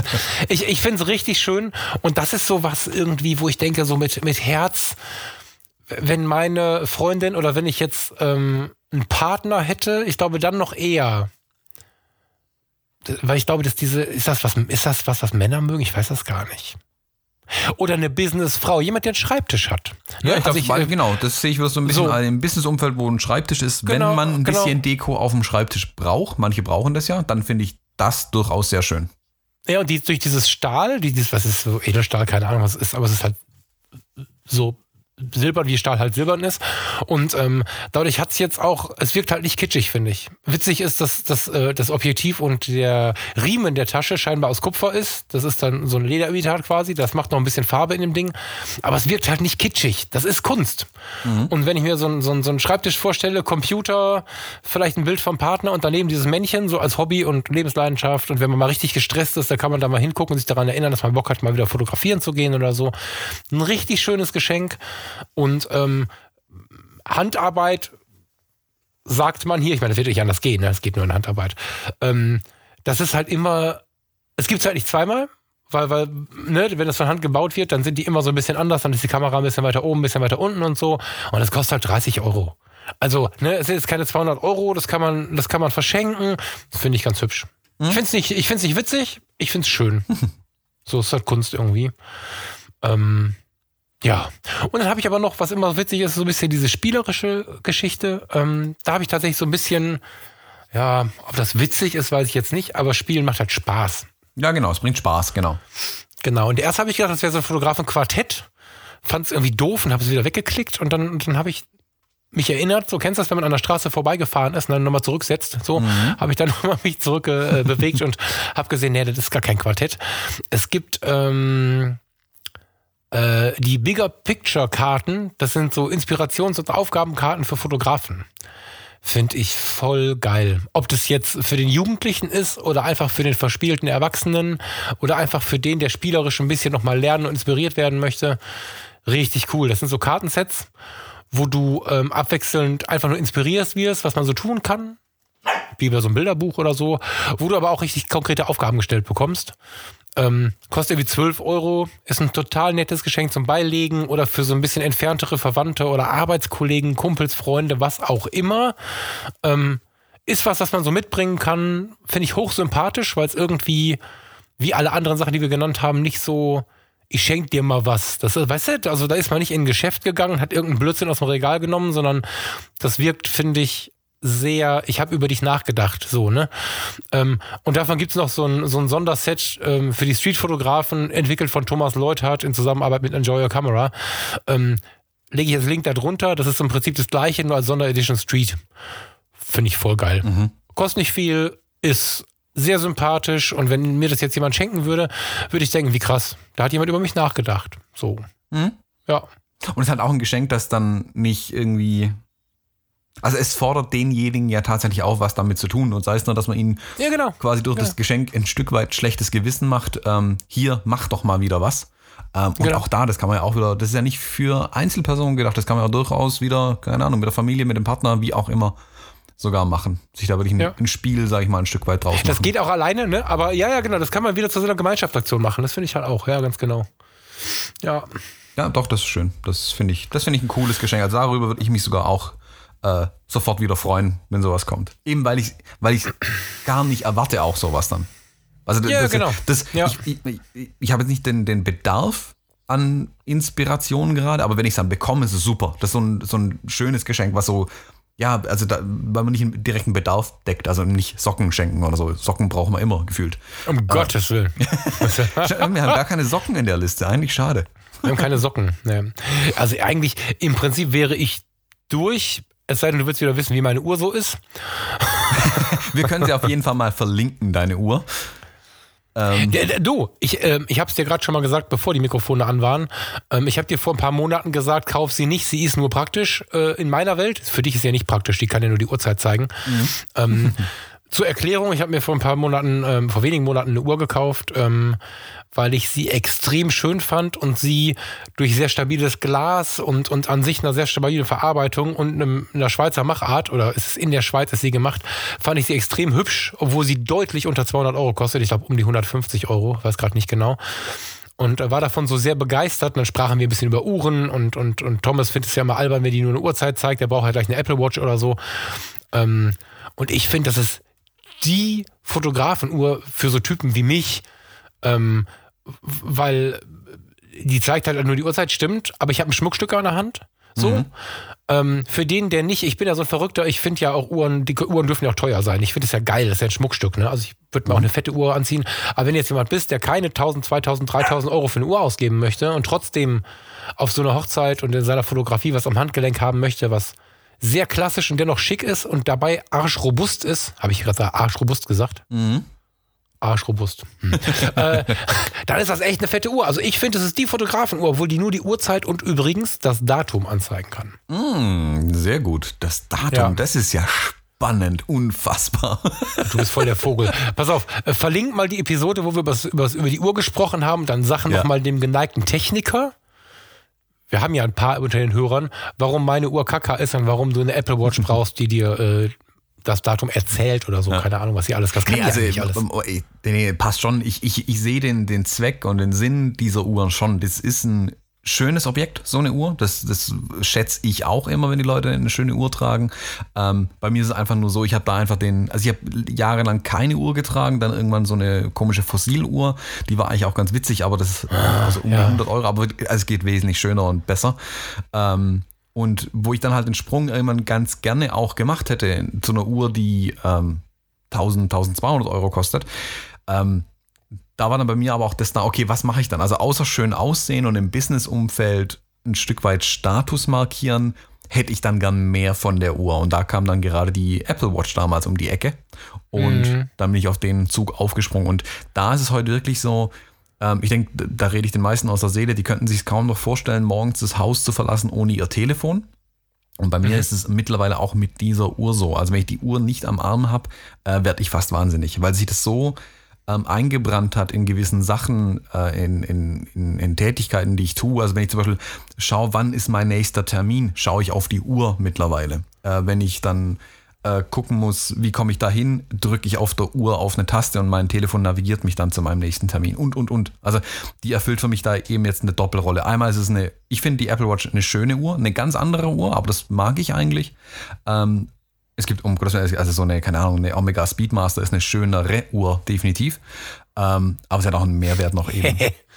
ich ich finde es richtig schön. Und das ist so was irgendwie, wo ich denke, so mit, mit Herz, wenn meine Freundin oder wenn ich jetzt ähm, einen Partner hätte, ich glaube dann noch eher. Weil ich glaube, dass diese, ist das was, ist das was, was Männer mögen? Ich weiß das gar nicht. Oder eine Businessfrau, jemand, der einen Schreibtisch hat. Ja, ich Also glaub, weil- äh, genau, das sehe ich so ein bisschen so. im Businessumfeld, wo ein Schreibtisch ist. Genau, Wenn man ein genau. bisschen Deko auf dem Schreibtisch braucht, manche brauchen das ja, dann finde ich das durchaus sehr schön. Ja, und die, durch dieses Stahl, die, dieses, was ist so Edelstahl, keine Ahnung, was es ist, aber es ist halt so silbern, wie Stahl halt silbern ist. Und ähm, dadurch hat's jetzt auch, es wirkt halt nicht kitschig, finde ich. Witzig ist, dass, dass äh, das Objektiv und der Riemen der Tasche scheinbar aus Kupfer ist. Das ist dann so ein Lederimitat quasi. Das macht noch ein bisschen Farbe in dem Ding. Aber es wirkt halt nicht kitschig. Das ist Kunst. Und wenn ich mir so, ein- so, ein- so einen Schreibtisch vorstelle, Computer, vielleicht ein Bild vom Partner und daneben dieses Männchen, so als Hobby und Lebensleidenschaft. Und wenn man mal richtig gestresst ist, da kann man da mal hingucken und sich daran erinnern, dass man Bock hat, mal wieder fotografieren zu gehen oder so. Ein richtig schönes Geschenk. Und ähm, Handarbeit sagt man hier, ich meine, das wird nicht anders gehen, ne? es geht nur in Handarbeit. Ähm, das ist halt immer, es gibt es halt nicht zweimal, weil, weil, ne, wenn das von Hand gebaut wird, dann sind die immer so ein bisschen anders, dann ist die Kamera ein bisschen weiter oben, ein bisschen weiter unten und so. Und das kostet halt 30 Euro. Also, ne, es sind jetzt keine 200 Euro, das kann man, das kann man verschenken. Das finde ich ganz hübsch. Ich finde es nicht, ich find's nicht witzig, ich finde es schön. so ist halt Kunst irgendwie. Ähm, ja. Und dann habe ich aber noch, was immer witzig ist, so ein bisschen diese spielerische Geschichte. Ähm, da habe ich tatsächlich so ein bisschen, ja, ob das witzig ist, weiß ich jetzt nicht, aber Spielen macht halt Spaß. Ja, genau, es bringt Spaß, genau. Genau. Und erst habe ich gedacht, das wäre so ein Fotografen-Quartett. Fand es irgendwie doof und habe es wieder weggeklickt. Und dann, dann habe ich mich erinnert, so kennst du das, wenn man an der Straße vorbeigefahren ist und dann nochmal zurücksetzt. So habe ich dann nochmal mich zurück äh, bewegt und habe gesehen, nee, das ist gar kein Quartett. Es gibt ähm, äh, die Bigger Picture Karten. Das sind so Inspirations- und Aufgabenkarten für Fotografen. Finde ich voll geil. Ob das jetzt für den Jugendlichen ist oder einfach für den verspielten Erwachsenen oder einfach für den, der spielerisch ein bisschen nochmal lernen und inspiriert werden möchte. Richtig cool. Das sind so Kartensets, wo du ähm, abwechselnd einfach nur inspirierst wirst, was man so tun kann. Wie bei so einem Bilderbuch oder so, wo du aber auch richtig konkrete Aufgaben gestellt bekommst. Ähm, kostet irgendwie 12 Euro, ist ein total nettes Geschenk zum Beilegen oder für so ein bisschen entferntere Verwandte oder Arbeitskollegen, Kumpels, Freunde, was auch immer. Ähm, ist was, was man so mitbringen kann, finde ich hochsympathisch, weil es irgendwie, wie alle anderen Sachen, die wir genannt haben, nicht so, ich schenk dir mal was. Das ist, weißt du, also da ist man nicht in ein Geschäft gegangen, hat irgendeinen Blödsinn aus dem Regal genommen, sondern das wirkt, finde ich, sehr, ich habe über dich nachgedacht, so, ne? Ähm, und davon gibt's noch so ein, so ein Sonderset ähm, für die Streetfotografen, entwickelt von Thomas Leuthardt in Zusammenarbeit mit Enjoy Your Camera. Ähm, lege ich jetzt Link da drunter. Das ist im Prinzip das gleiche, nur als Sonderedition Street. Finde ich voll geil. Kostet nicht viel, ist sehr sympathisch und wenn mir das jetzt jemand schenken würde, würde ich denken, wie krass. Da hat jemand über mich nachgedacht. So. Ja. Und es hat auch ein Geschenk, das dann nicht irgendwie. Also es fordert denjenigen ja tatsächlich auch was damit zu tun. Und sei es nur, dass man ihnen Ja, genau. quasi durch das Geschenk ein Stück weit schlechtes Gewissen macht. Ähm, hier, mach doch mal wieder was. Ähm, und Genau. auch da, das kann man ja auch wieder, das ist ja nicht für Einzelpersonen gedacht, das kann man ja durchaus wieder, keine Ahnung, mit der Familie, mit dem Partner, wie auch immer, sogar machen. Sich da wirklich ein, Ja. ein Spiel, sag ich mal, ein Stück weit machen. Das geht auch alleine, ne? Aber ja, ja, genau. Das kann man wieder zu so einer Gemeinschaftsaktion machen. Das finde ich halt auch. Ja, ganz genau. Ja. Ja, doch, das ist schön. Das finde ich, das finde ich ein cooles Geschenk. Also darüber würde ich mich sogar auch äh, sofort wieder freuen, wenn sowas kommt. Eben weil ich, weil ich gar nicht erwarte auch sowas dann. Also Ja, das, genau. das, Ja. ich, ich, ich, ich habe jetzt nicht den, den Bedarf an Inspiration gerade, aber wenn ich es dann bekomme, ist es super. Das ist so ein, so ein schönes Geschenk, was so, ja, also da, weil man nicht einen direkten Bedarf deckt, also nicht Socken schenken oder so. Socken brauchen wir immer gefühlt. Um Gottes Willen. Wir haben gar keine Socken in der Liste, eigentlich schade. Wir haben keine Socken. Ne. Also eigentlich, im Prinzip wäre ich durch, es sei denn, du willst wieder wissen, wie meine Uhr so ist. Wir können sie auf jeden Fall mal verlinken, deine Uhr. Ähm, du, ich, ähm, ich habe es dir gerade schon mal gesagt, bevor die Mikrofone an waren. Ähm, ich habe dir vor ein paar Monaten gesagt, kauf sie nicht, sie ist nur praktisch äh, in meiner Welt. Für dich ist sie ja nicht praktisch, die kann ja nur die Uhrzeit zeigen. Ähm, zur Erklärung, ich habe mir vor ein paar Monaten, ähm, vor wenigen Monaten eine Uhr gekauft, ähm, weil ich sie extrem schön fand und sie durch sehr stabiles Glas und, und an sich einer sehr stabile Verarbeitung und einer Schweizer Machart, oder ist es in der Schweiz ist sie gemacht, fand ich sie extrem hübsch, obwohl sie deutlich unter 200 Euro kostet. Ich glaube um die 150 Euro, weiß gerade nicht genau und war davon so sehr begeistert. Und dann sprachen wir ein bisschen über Uhren und, und, und Thomas findet es ja mal albern, wenn die nur eine Uhrzeit zeigt. Der braucht halt gleich eine Apple Watch oder so. Ähm, und ich finde, das ist die Fotografenuhr für so Typen wie mich, ähm, weil die zeigt halt nur die Uhrzeit, stimmt, aber ich habe ein Schmuckstück an der Hand. So. Mhm. Ähm, für den, der nicht, ich bin ja so ein Verrückter, ich finde ja auch Uhren, die Uhren dürfen ja auch teuer sein. Ich finde es ja geil, das ist ja ein Schmuckstück. Ne? Also ich würde mir auch eine fette Uhr anziehen. Aber wenn jetzt jemand bist, der keine 1000, 2000, 3000 Euro für eine Uhr ausgeben möchte und trotzdem auf so einer Hochzeit und in seiner Fotografie was am Handgelenk haben möchte, was sehr klassisch und dennoch schick ist und dabei arschrobust ist, habe ich gerade arschrobust gesagt? Mhm. Arschrobust. Hm. äh, dann ist das echt eine fette Uhr. Also ich finde, es ist die Fotografenuhr, obwohl die nur die Uhrzeit und übrigens das Datum anzeigen kann. Mm, sehr gut. Das Datum, ja. das ist ja spannend, unfassbar. Du bist voll der Vogel. Pass auf, äh, verlink mal die Episode, wo wir über, über, über die Uhr gesprochen haben, dann Sachen ja. nochmal dem geneigten Techniker. Wir haben ja ein paar unter den Hörern, warum meine Uhr Kaka ist und warum du eine Apple Watch brauchst, die dir äh, das Datum erzählt oder so. Ja. Keine Ahnung, was sie alles. Das kann nee, also, ja alles. Oh, nee, passt schon. Ich, ich, ich sehe den, den Zweck und den Sinn dieser Uhren schon. Das ist ein schönes Objekt, so eine Uhr. Das, das schätze ich auch immer, wenn die Leute eine schöne Uhr tragen. Ähm, bei mir ist es einfach nur so, ich habe da einfach den, also ich habe jahrelang keine Uhr getragen, dann irgendwann so eine komische Fossiluhr. Die war eigentlich auch ganz witzig, aber das ist also um ja. 100 Euro, aber also es geht wesentlich schöner und besser. Ähm, und wo ich dann halt den Sprung irgendwann ganz gerne auch gemacht hätte zu einer Uhr, die ähm, 1000, 1200 Euro kostet. Ähm, da war dann bei mir aber auch das da, okay, was mache ich dann? Also außer schön aussehen und im Businessumfeld ein Stück weit Status markieren, hätte ich dann gern mehr von der Uhr. Und da kam dann gerade die Apple Watch damals um die Ecke. Und mhm. dann bin ich auf den Zug aufgesprungen. Und da ist es heute wirklich so, ich denke, da rede ich den meisten aus der Seele, die könnten sich kaum noch vorstellen, morgens das Haus zu verlassen ohne ihr Telefon. Und bei mir mhm. ist es mittlerweile auch mit dieser Uhr so. Also wenn ich die Uhr nicht am Arm habe, äh, werde ich fast wahnsinnig, weil sich das so ähm, eingebrannt hat in gewissen Sachen, äh, in, in, in, in, Tätigkeiten, die ich tue. Also wenn ich zum Beispiel schaue, wann ist mein nächster Termin, schaue ich auf die Uhr mittlerweile. Äh, wenn ich dann äh, gucken muss, wie komme ich da hin, drücke ich auf der Uhr auf eine Taste und mein Telefon navigiert mich dann zu meinem nächsten Termin und, und, und. Also die erfüllt für mich da eben jetzt eine Doppelrolle. Einmal ist es eine, ich finde die Apple Watch eine schöne Uhr, eine ganz andere Uhr, aber das mag ich eigentlich. Ähm, es gibt, um also so eine, keine Ahnung, eine Omega Speedmaster ist eine schönere Uhr, definitiv. Ähm, aber es hat auch einen Mehrwert noch eben.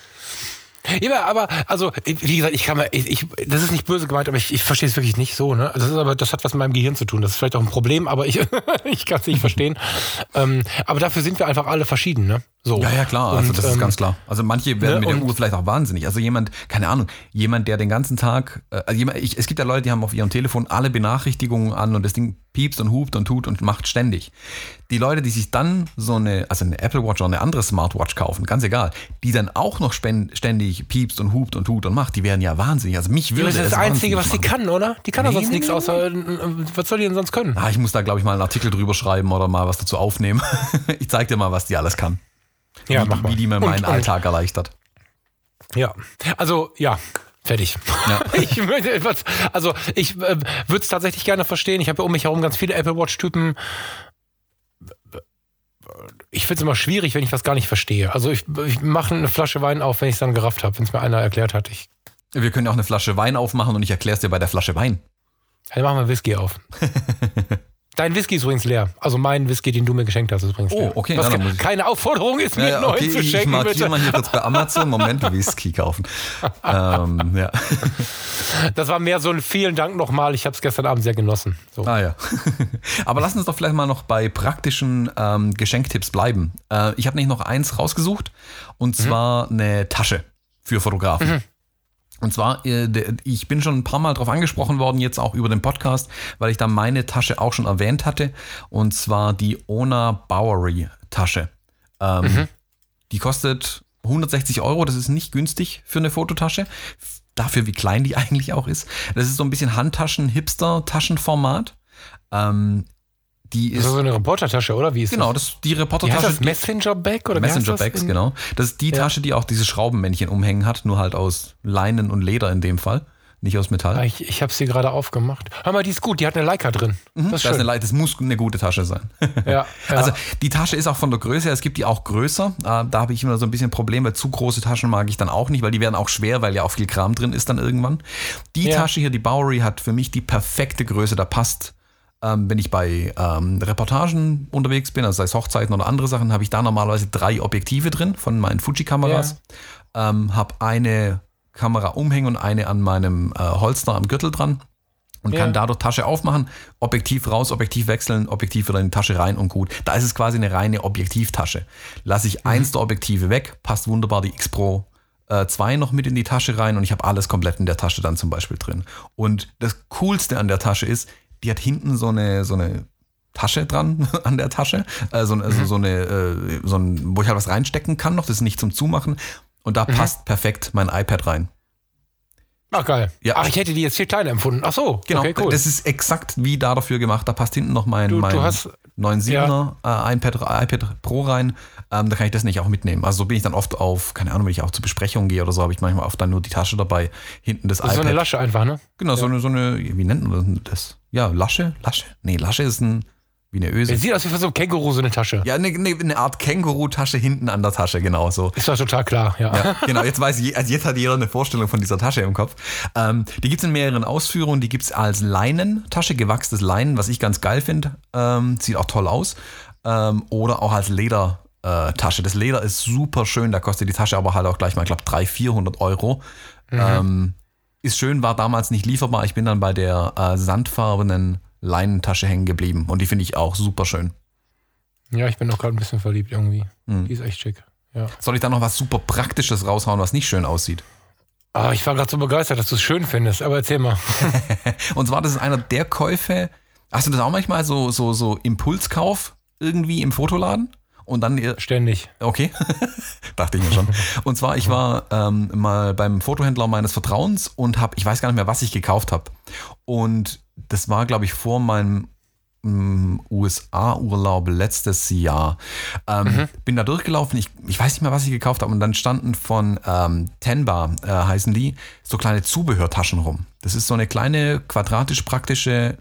Ja, aber also wie gesagt, ich kann mal, ich, ich das ist nicht böse gemeint, aber ich, ich verstehe es wirklich nicht so. Ne, das ist aber das hat was mit meinem Gehirn zu tun. Das ist vielleicht auch ein Problem, aber ich ich kann es nicht verstehen. ähm, aber dafür sind wir einfach alle verschieden. Ne? So. Ja, ja, klar. Also das ähm, ist ganz klar. Also manche werden ne, mit der Uhr vielleicht auch wahnsinnig. Also jemand, keine Ahnung, jemand, der den ganzen Tag, äh, also jemand, ich, es gibt ja Leute, die haben auf ihrem Telefon alle Benachrichtigungen an und das Ding piepst und hupt und tut und macht ständig. Die Leute, die sich dann so eine, also eine Apple Watch oder eine andere Smartwatch kaufen, ganz egal, die dann auch noch ständig piepst und hupt und tut und macht, die werden ja wahnsinnig. Also mich würde das ist das Einzige, was sie kann, oder? Die kann nee, doch sonst nee, nichts nee. außer, was soll die denn sonst können? Ah, ich muss da, glaube ich, mal einen Artikel drüber schreiben oder mal was dazu aufnehmen. ich zeig dir mal, was die alles kann. Ja, wie, mach mal. wie die mir meinen und, Alltag erleichtert. Ja, also ja, Fertig. Ja. ich möchte etwas, also ich äh, würde es tatsächlich gerne verstehen. Ich habe ja um mich herum ganz viele Apple Watch-Typen. Ich finde es immer schwierig, wenn ich was gar nicht verstehe. Also ich, ich mache eine Flasche Wein auf, wenn ich es dann gerafft habe, wenn es mir einer erklärt hat. Ich wir können ja auch eine Flasche Wein aufmachen und ich erkläre es dir bei der Flasche Wein. Dann machen wir Whisky auf. Dein Whisky ist übrigens leer. Also mein Whisky, den du mir geschenkt hast, ist übrigens oh, leer. Oh, okay. Was, ja, keine Aufforderung ist, mir ja, ja, okay, zu schenken. Ich markiere mal hier kurz bei Amazon. Moment, Whisky kaufen. ähm, ja. Das war mehr so ein vielen Dank nochmal. Ich habe es gestern Abend sehr genossen. So. Ah ja. Aber lass uns doch vielleicht mal noch bei praktischen ähm, Geschenktipps bleiben. Äh, ich habe nicht noch eins rausgesucht. Und mhm. zwar mhm. eine Tasche für Fotografen. Mhm. Und zwar, äh, ich bin schon ein paar Mal darauf angesprochen worden, jetzt auch über den Podcast, weil ich da meine Tasche auch schon erwähnt hatte. Und zwar die Ona Bowery Tasche. Ähm, mhm. Die kostet 160 Euro, das ist nicht günstig für eine Fototasche. Dafür, wie klein die eigentlich auch ist. Das ist so ein bisschen Handtaschen-Hipster-Taschenformat. Ähm, die Das ist ist so eine Reportertasche, oder? Wie ist genau das? das die Wie Reportertasche. das? die- Messenger Bag oder wie Messenger das Bags, genau. Das ist die Ja. Tasche, die auch diese Schraubenmännchen umhängen hat, nur halt aus Leinen und Leder in dem Fall, nicht aus Metall. Ah, Ich, ich habe sie gerade aufgemacht. Hör mal, die ist gut. Die hat eine Leica drin. Das ist Das, ist eine, das muss eine gute Tasche sein. ja, ja. Also die Tasche ist auch von der Größe her, es gibt die auch größer. Äh, da habe ich immer so ein bisschen Probleme, weil zu große Taschen mag ich dann auch nicht, weil die werden auch schwer, weil ja auch viel Kram drin ist dann irgendwann. Die Ja. Tasche hier, die Bowery, hat für mich die perfekte Größe, da passt. Ähm, wenn ich bei ähm, Reportagen unterwegs bin, also sei es Hochzeiten oder andere Sachen, habe ich da normalerweise drei Objektive drin von meinen Fuji-Kameras. Ähm, habe eine Kamera umhängen und eine an meinem äh, Holster am Gürtel dran und Ja. kann dadurch Tasche aufmachen, Objektiv raus, Objektiv wechseln, Objektiv wieder in die Tasche rein und gut. Da ist es quasi eine reine Objektivtasche. Lasse ich eins der Objektive weg, passt wunderbar die X Pro äh, 2 noch mit in die Tasche rein und ich habe alles komplett in der Tasche dann zum Beispiel drin. Und das Coolste an der Tasche ist, die hat hinten so eine, so eine Tasche dran an der Tasche, äh, so, also so eine, äh, so ein, wo ich halt was reinstecken kann noch, das ist nicht zum Zumachen. Und da passt perfekt mein iPad rein. Ach, geil. Ja. Ach, ich hätte die jetzt viel kleiner empfunden. Ach so. Genau, Okay, cool. das ist exakt wie da dafür gemacht. Da passt hinten noch mein, Du- du mein hast- 9.7er äh, iPad, iPad Pro rein. Ähm, da kann ich das nicht auch mitnehmen. Also so bin ich dann oft auf, keine Ahnung, wenn ich auch zur Besprechung gehe oder so, habe ich manchmal oft dann nur die Tasche dabei, hinten das, das ist so iPad. eine Lasche einfach, ne? genau, so eine, so eine, wie nennt man das? Ja, Lasche? Lasche? Nee, Lasche ist ein, wie eine Öse. Es sieht aus wie so ein Känguru, so eine Tasche. Ja, eine, eine, eine Art Känguru-Tasche hinten an der Tasche, genau so. Ist doch total klar, ja. Ja, genau, jetzt weiß je, also jetzt hat jeder eine Vorstellung von dieser Tasche im Kopf. Ähm, die gibt's in mehreren Ausführungen. Die gibt's als Leinentasche, gewachstes Leinen, was ich ganz geil finde. Ähm, sieht auch toll aus. Ähm, oder auch als Ledertasche. Äh, das Leder ist super schön, da kostet die Tasche aber halt auch gleich mal, ich glaube, 300, 400 Euro. Ähm, ist schön, war damals nicht lieferbar. Ich bin dann bei der äh, sandfarbenen Leinentasche hängen geblieben und die finde ich auch super schön. Ja, ich bin auch gerade ein bisschen verliebt irgendwie. Hm. Die ist echt schick. Ja. Soll ich da noch was super Praktisches raushauen, was nicht schön aussieht? Ah, ich war gerade so begeistert, dass du es schön findest, aber erzähl mal. Und zwar, das ist einer der Käufe. Hast du das auch manchmal so, so, so Impulskauf irgendwie im Fotoladen? Und dann, Ständig. okay, dachte ich mir schon. Und zwar, ich war ähm, mal beim Fotohändler meines Vertrauens und habe, ich weiß gar nicht mehr, was ich gekauft habe. Und das war, glaube ich, vor meinem mm, USA-Urlaub letztes Jahr. Ähm, Bin da durchgelaufen, ich, ich weiß nicht mehr, was ich gekauft habe. Und dann standen von ähm, Tenbar, äh, heißen die, so kleine Zubehörtaschen rum. Das ist so eine kleine, quadratisch praktische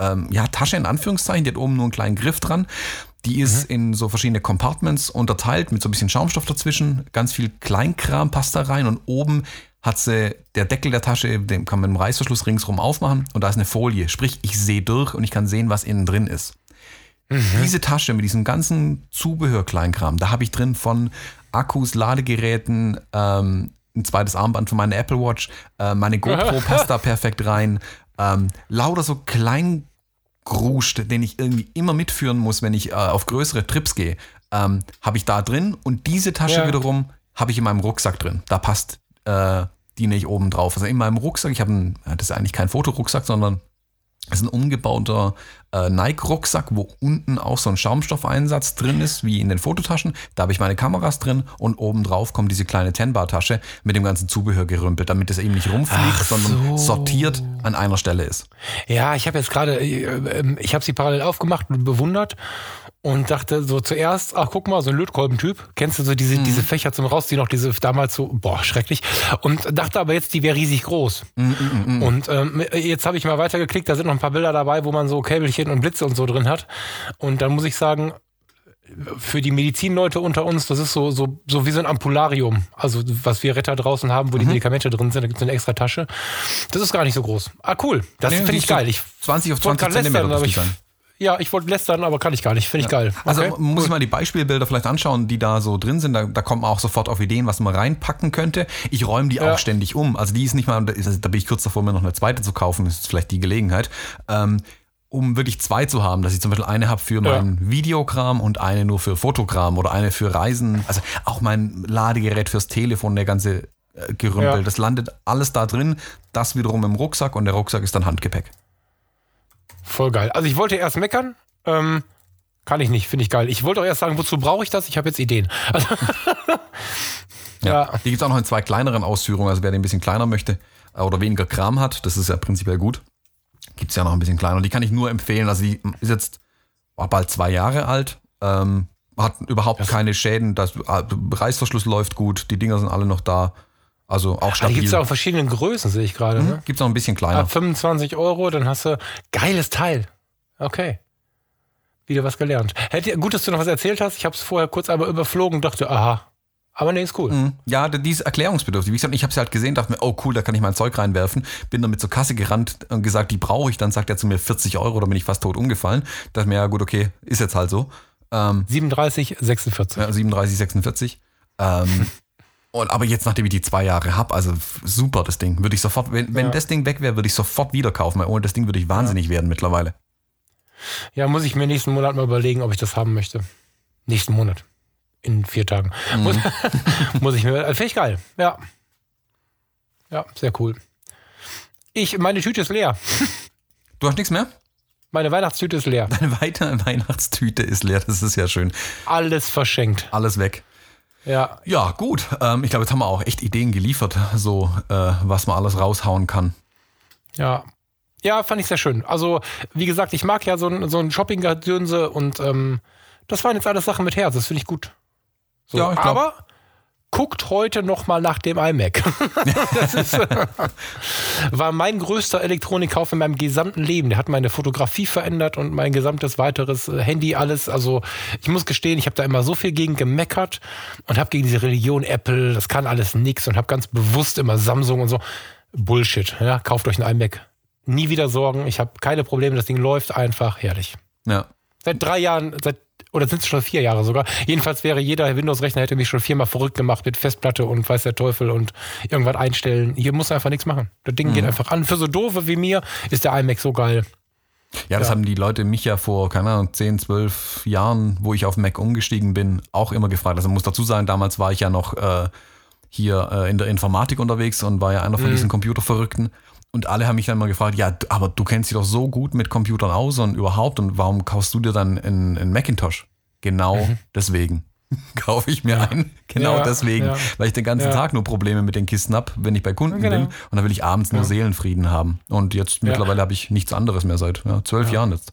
ähm, ja, Tasche in Anführungszeichen, die hat oben nur einen kleinen Griff dran. Die ist in so verschiedene Compartments unterteilt mit so ein bisschen Schaumstoff dazwischen. Ganz viel Kleinkram passt da rein und oben hat sie der Deckel der Tasche, den kann man mit dem Reißverschluss ringsrum aufmachen und da ist eine Folie. Sprich, ich sehe durch und ich kann sehen, was innen drin ist. Diese Tasche mit diesem ganzen Zubehör-Kleinkram, da habe ich drin von Akkus, Ladegeräten, ähm, ein zweites Armband für meine Apple Watch, äh, meine GoPro passt da perfekt rein. Ähm, lauter so Kleingrusch, den ich irgendwie immer mitführen muss, wenn ich äh, auf größere Trips gehe, ähm, habe ich da drin. Und diese Tasche Ja. wiederum habe ich in meinem Rucksack drin. Da passt äh, die nicht oben drauf. Also in meinem Rucksack, ich habe ja, das ist eigentlich kein Fotorucksack, sondern das ist ein umgebauter äh, Nike-Rucksack, wo unten auch so ein Schaumstoffeinsatz drin ist, wie in den Fototaschen. Da habe ich meine Kameras drin und oben drauf kommt diese kleine Tenbar-Tasche mit dem ganzen Zubehör gerümpelt, damit es eben nicht rumfliegt, Ach sondern so. sortiert an einer Stelle ist. Ja, ich habe jetzt gerade, äh, ähm, ich habe sie parallel aufgemacht und bewundert und dachte so zuerst, ach guck mal, so ein Lötkolbentyp. Kennst du so diese, Mhm. diese Fächer zum Rausziehen, noch diese damals so, boah, schrecklich. Und dachte aber jetzt, die wäre riesig groß. Mhm, Und ähm, jetzt habe ich mal weitergeklickt, da sind noch ein paar Bilder dabei, wo man so Käbelchen und Blitze und so drin hat. Und dann muss ich sagen, für die Medizinleute unter uns, das ist so, so, so wie so ein Ampularium. Also, was wir Retter draußen haben, wo Mhm. die Medikamente drin sind, da gibt es eine extra Tasche. Das ist gar nicht so groß. Ah, cool. Das Nee, finde ich geil. Ich 20 auf wollte 20 grad Zentimeter lästern, ich. Ja, ich wollte lästern, aber kann ich gar nicht. Finde ich geil. Also Okay, muss cool. ich mal die Beispielbilder vielleicht anschauen, die da so drin sind. Da, da kommt man auch sofort auf Ideen, was man reinpacken könnte. Ich räume die Ja. auch ständig um. Also die ist nicht mal, da bin ich kurz davor, mir noch eine zweite zu kaufen. Das ist vielleicht die Gelegenheit. Ähm, um wirklich zwei zu haben, dass ich zum Beispiel eine habe für mein Videokram und eine nur für Fotokram oder eine für Reisen. Also auch mein Ladegerät fürs Telefon, der ganze äh, Gerümpel. Ja. Das landet alles da drin. Das wiederum im Rucksack und der Rucksack ist dann Handgepäck. Voll geil. Also ich wollte erst meckern, ähm, kann ich nicht, finde ich geil. Ich wollte auch erst sagen, wozu brauche ich das? Ich habe jetzt Ideen. Also, Ja. Ja. Die gibt es auch noch in zwei kleineren Ausführungen. Also wer den ein bisschen kleiner möchte äh, oder weniger Kram hat, das ist ja prinzipiell gut. Gibt es ja noch ein bisschen kleiner. Die kann ich nur empfehlen. Also die ist jetzt war bald zwei Jahre alt. Ähm, hat überhaupt keine Schäden. Das äh, Reißverschluss läuft gut. Die Dinger sind alle noch da. Also auch Ah, die stabil. gibt es auch in verschiedenen Größen, sehe ich gerade. Ne? Gibt's noch ein bisschen kleiner. Ab 25 Euro, dann hast du geiles Teil. Okay. Wieder was gelernt. Hätte, gut, dass du noch was erzählt hast. Ich habe es vorher kurz einmal überflogen und dachte, aha. Aber nee, ist cool. Mhm. Ja, die ist erklärungsbedürftig. Wie gesagt, ich habe sie halt gesehen, dachte mir, oh cool, da kann ich mein Zeug reinwerfen. Bin dann mit zur Kasse gerannt und gesagt, die brauche ich. Dann sagt er zu mir 40 Euro, da bin ich fast tot umgefallen. Dachte mir, ja gut, okay, ist jetzt halt so. Ähm, 37, 46. ja, 37, 46. Ähm, und, aber jetzt, nachdem ich die zwei Jahre habe, also super das Ding. Würde ich sofort, wenn, wenn Ja. das Ding weg wäre, würde ich sofort wieder kaufen. Weil ohne das Ding würde ich wahnsinnig werden mittlerweile. Ja, muss ich mir nächsten Monat mal überlegen, ob ich das haben möchte. Nächsten Monat. In vier Tagen. Mhm. Muss, muss ich mir. Finde ich geil. Ja. Ja, sehr cool. Ich, meine Tüte ist leer. Du hast nichts mehr? Meine Weihnachtstüte ist leer. Deine weitere Weihnachtstüte ist leer, das ist ja schön. Alles verschenkt. Alles weg. Ja. Ja, gut. Ähm, ich glaube, jetzt haben wir auch echt Ideen geliefert, so äh, was man alles raushauen kann. Ja. Ja, fand ich sehr schön. Also, wie gesagt, ich mag ja so ein, so ein Shopping-Gedönse und ähm, das waren jetzt alles Sachen mit Herz. Das finde ich gut. So, Ja, ich glaub- aber guckt heute noch mal nach dem iMac. das ist, äh, war mein größter Elektronikkauf in meinem gesamten Leben. Der hat meine Fotografie verändert und mein gesamtes weiteres äh, Handy, alles. Also ich muss gestehen, ich habe da immer so viel gegen gemeckert und habe gegen diese Religion Apple, das kann alles nix und habe ganz bewusst immer Samsung und so. Bullshit. Ja, kauft euch ein iMac. Nie wieder Sorgen. Ich habe keine Probleme. Das Ding läuft einfach. Herrlich. Ja. Seit drei Jahren, seit, oder sind es schon vier Jahre sogar. Jedenfalls wäre jeder Windows-Rechner hätte mich schon viermal verrückt gemacht mit Festplatte und weiß der Teufel und irgendwas einstellen. Hier muss einfach nichts machen. Das Ding geht einfach an. Für so doofe wie mir ist der iMac so geil. Ja, das Ja. haben die Leute mich ja vor, keine Ahnung, 10, 12 Jahren, wo ich auf Mac umgestiegen bin, auch immer gefragt. Also muss dazu sagen, damals war ich ja noch äh, hier äh, in der Informatik unterwegs und war ja einer von diesen Computerverrückten. Und alle haben mich dann immer gefragt, ja, aber du kennst dich doch so gut mit Computern aus und überhaupt und warum kaufst du dir dann einen, einen Macintosh? Genau deswegen kaufe ich mir einen. Genau Ja, deswegen. ja. Weil ich den ganzen Ja. Tag nur Probleme mit den Kisten habe, wenn ich bei Kunden Genau. bin. Und dann will ich abends nur Seelenfrieden haben. Und jetzt mittlerweile habe ich nichts anderes mehr seit ja, zwölf Jahren jetzt.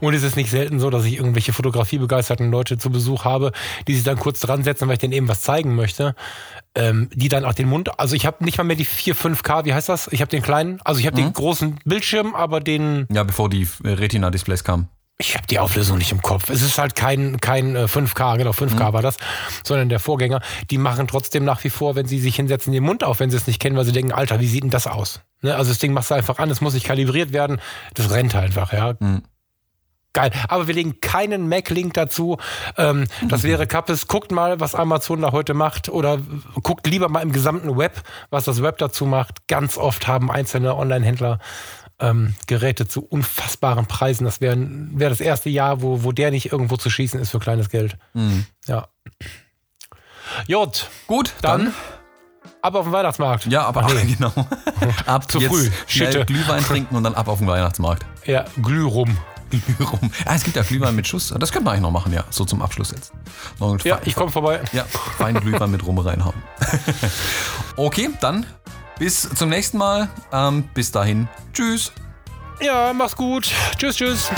Und es ist nicht selten so, dass ich irgendwelche fotografiebegeisterten Leute zu Besuch habe, die sich dann kurz dran setzen, weil ich denen eben was zeigen möchte, ähm, die dann auch den Mund, also ich habe nicht mal mehr die 4, 5K, wie heißt das? Ich habe den kleinen, also ich habe den großen Bildschirm, aber den, Ja, bevor die äh, Retina-Displays kamen. ich habe die Auflösung nicht im Kopf. Es ist halt kein, kein äh, 5K, genau, 5K war das, sondern der Vorgänger. Die machen trotzdem nach wie vor, wenn sie sich hinsetzen, den Mund auf, wenn sie es nicht kennen, weil sie denken, Alter, wie sieht denn das aus? Ne? Also das Ding machst du einfach an, es muss nicht kalibriert werden, das rennt einfach, ja. Geil. Aber wir legen keinen Mac-Link dazu. Ähm, das wäre Kappes. Guckt mal, was Amazon da heute macht. Oder guckt lieber mal im gesamten Web, was das Web dazu macht. Ganz oft haben einzelne Online-Händler ähm, Geräte zu unfassbaren Preisen. Das wäre wär das erste Jahr, wo, wo der nicht irgendwo zu schießen ist für kleines Geld. Ja. Jut, Gut, dann ab auf den Weihnachtsmarkt. Ja, aber nee. genau. ab Zu früh. Schnell. Glühwein trinken und dann ab auf den Weihnachtsmarkt. Ja, Glüh rum. Rum. Ah, es gibt ja Glühwein mit Schuss. Das könnte man eigentlich noch machen, ja. So zum Abschluss jetzt. Noch Ja, fein- ich komme vorbei. Ja, feinen Glühwein mit Rum reinhauen. okay, dann bis zum nächsten Mal. Ähm, bis dahin. Tschüss. Ja, mach's gut. Tschüss, tschüss.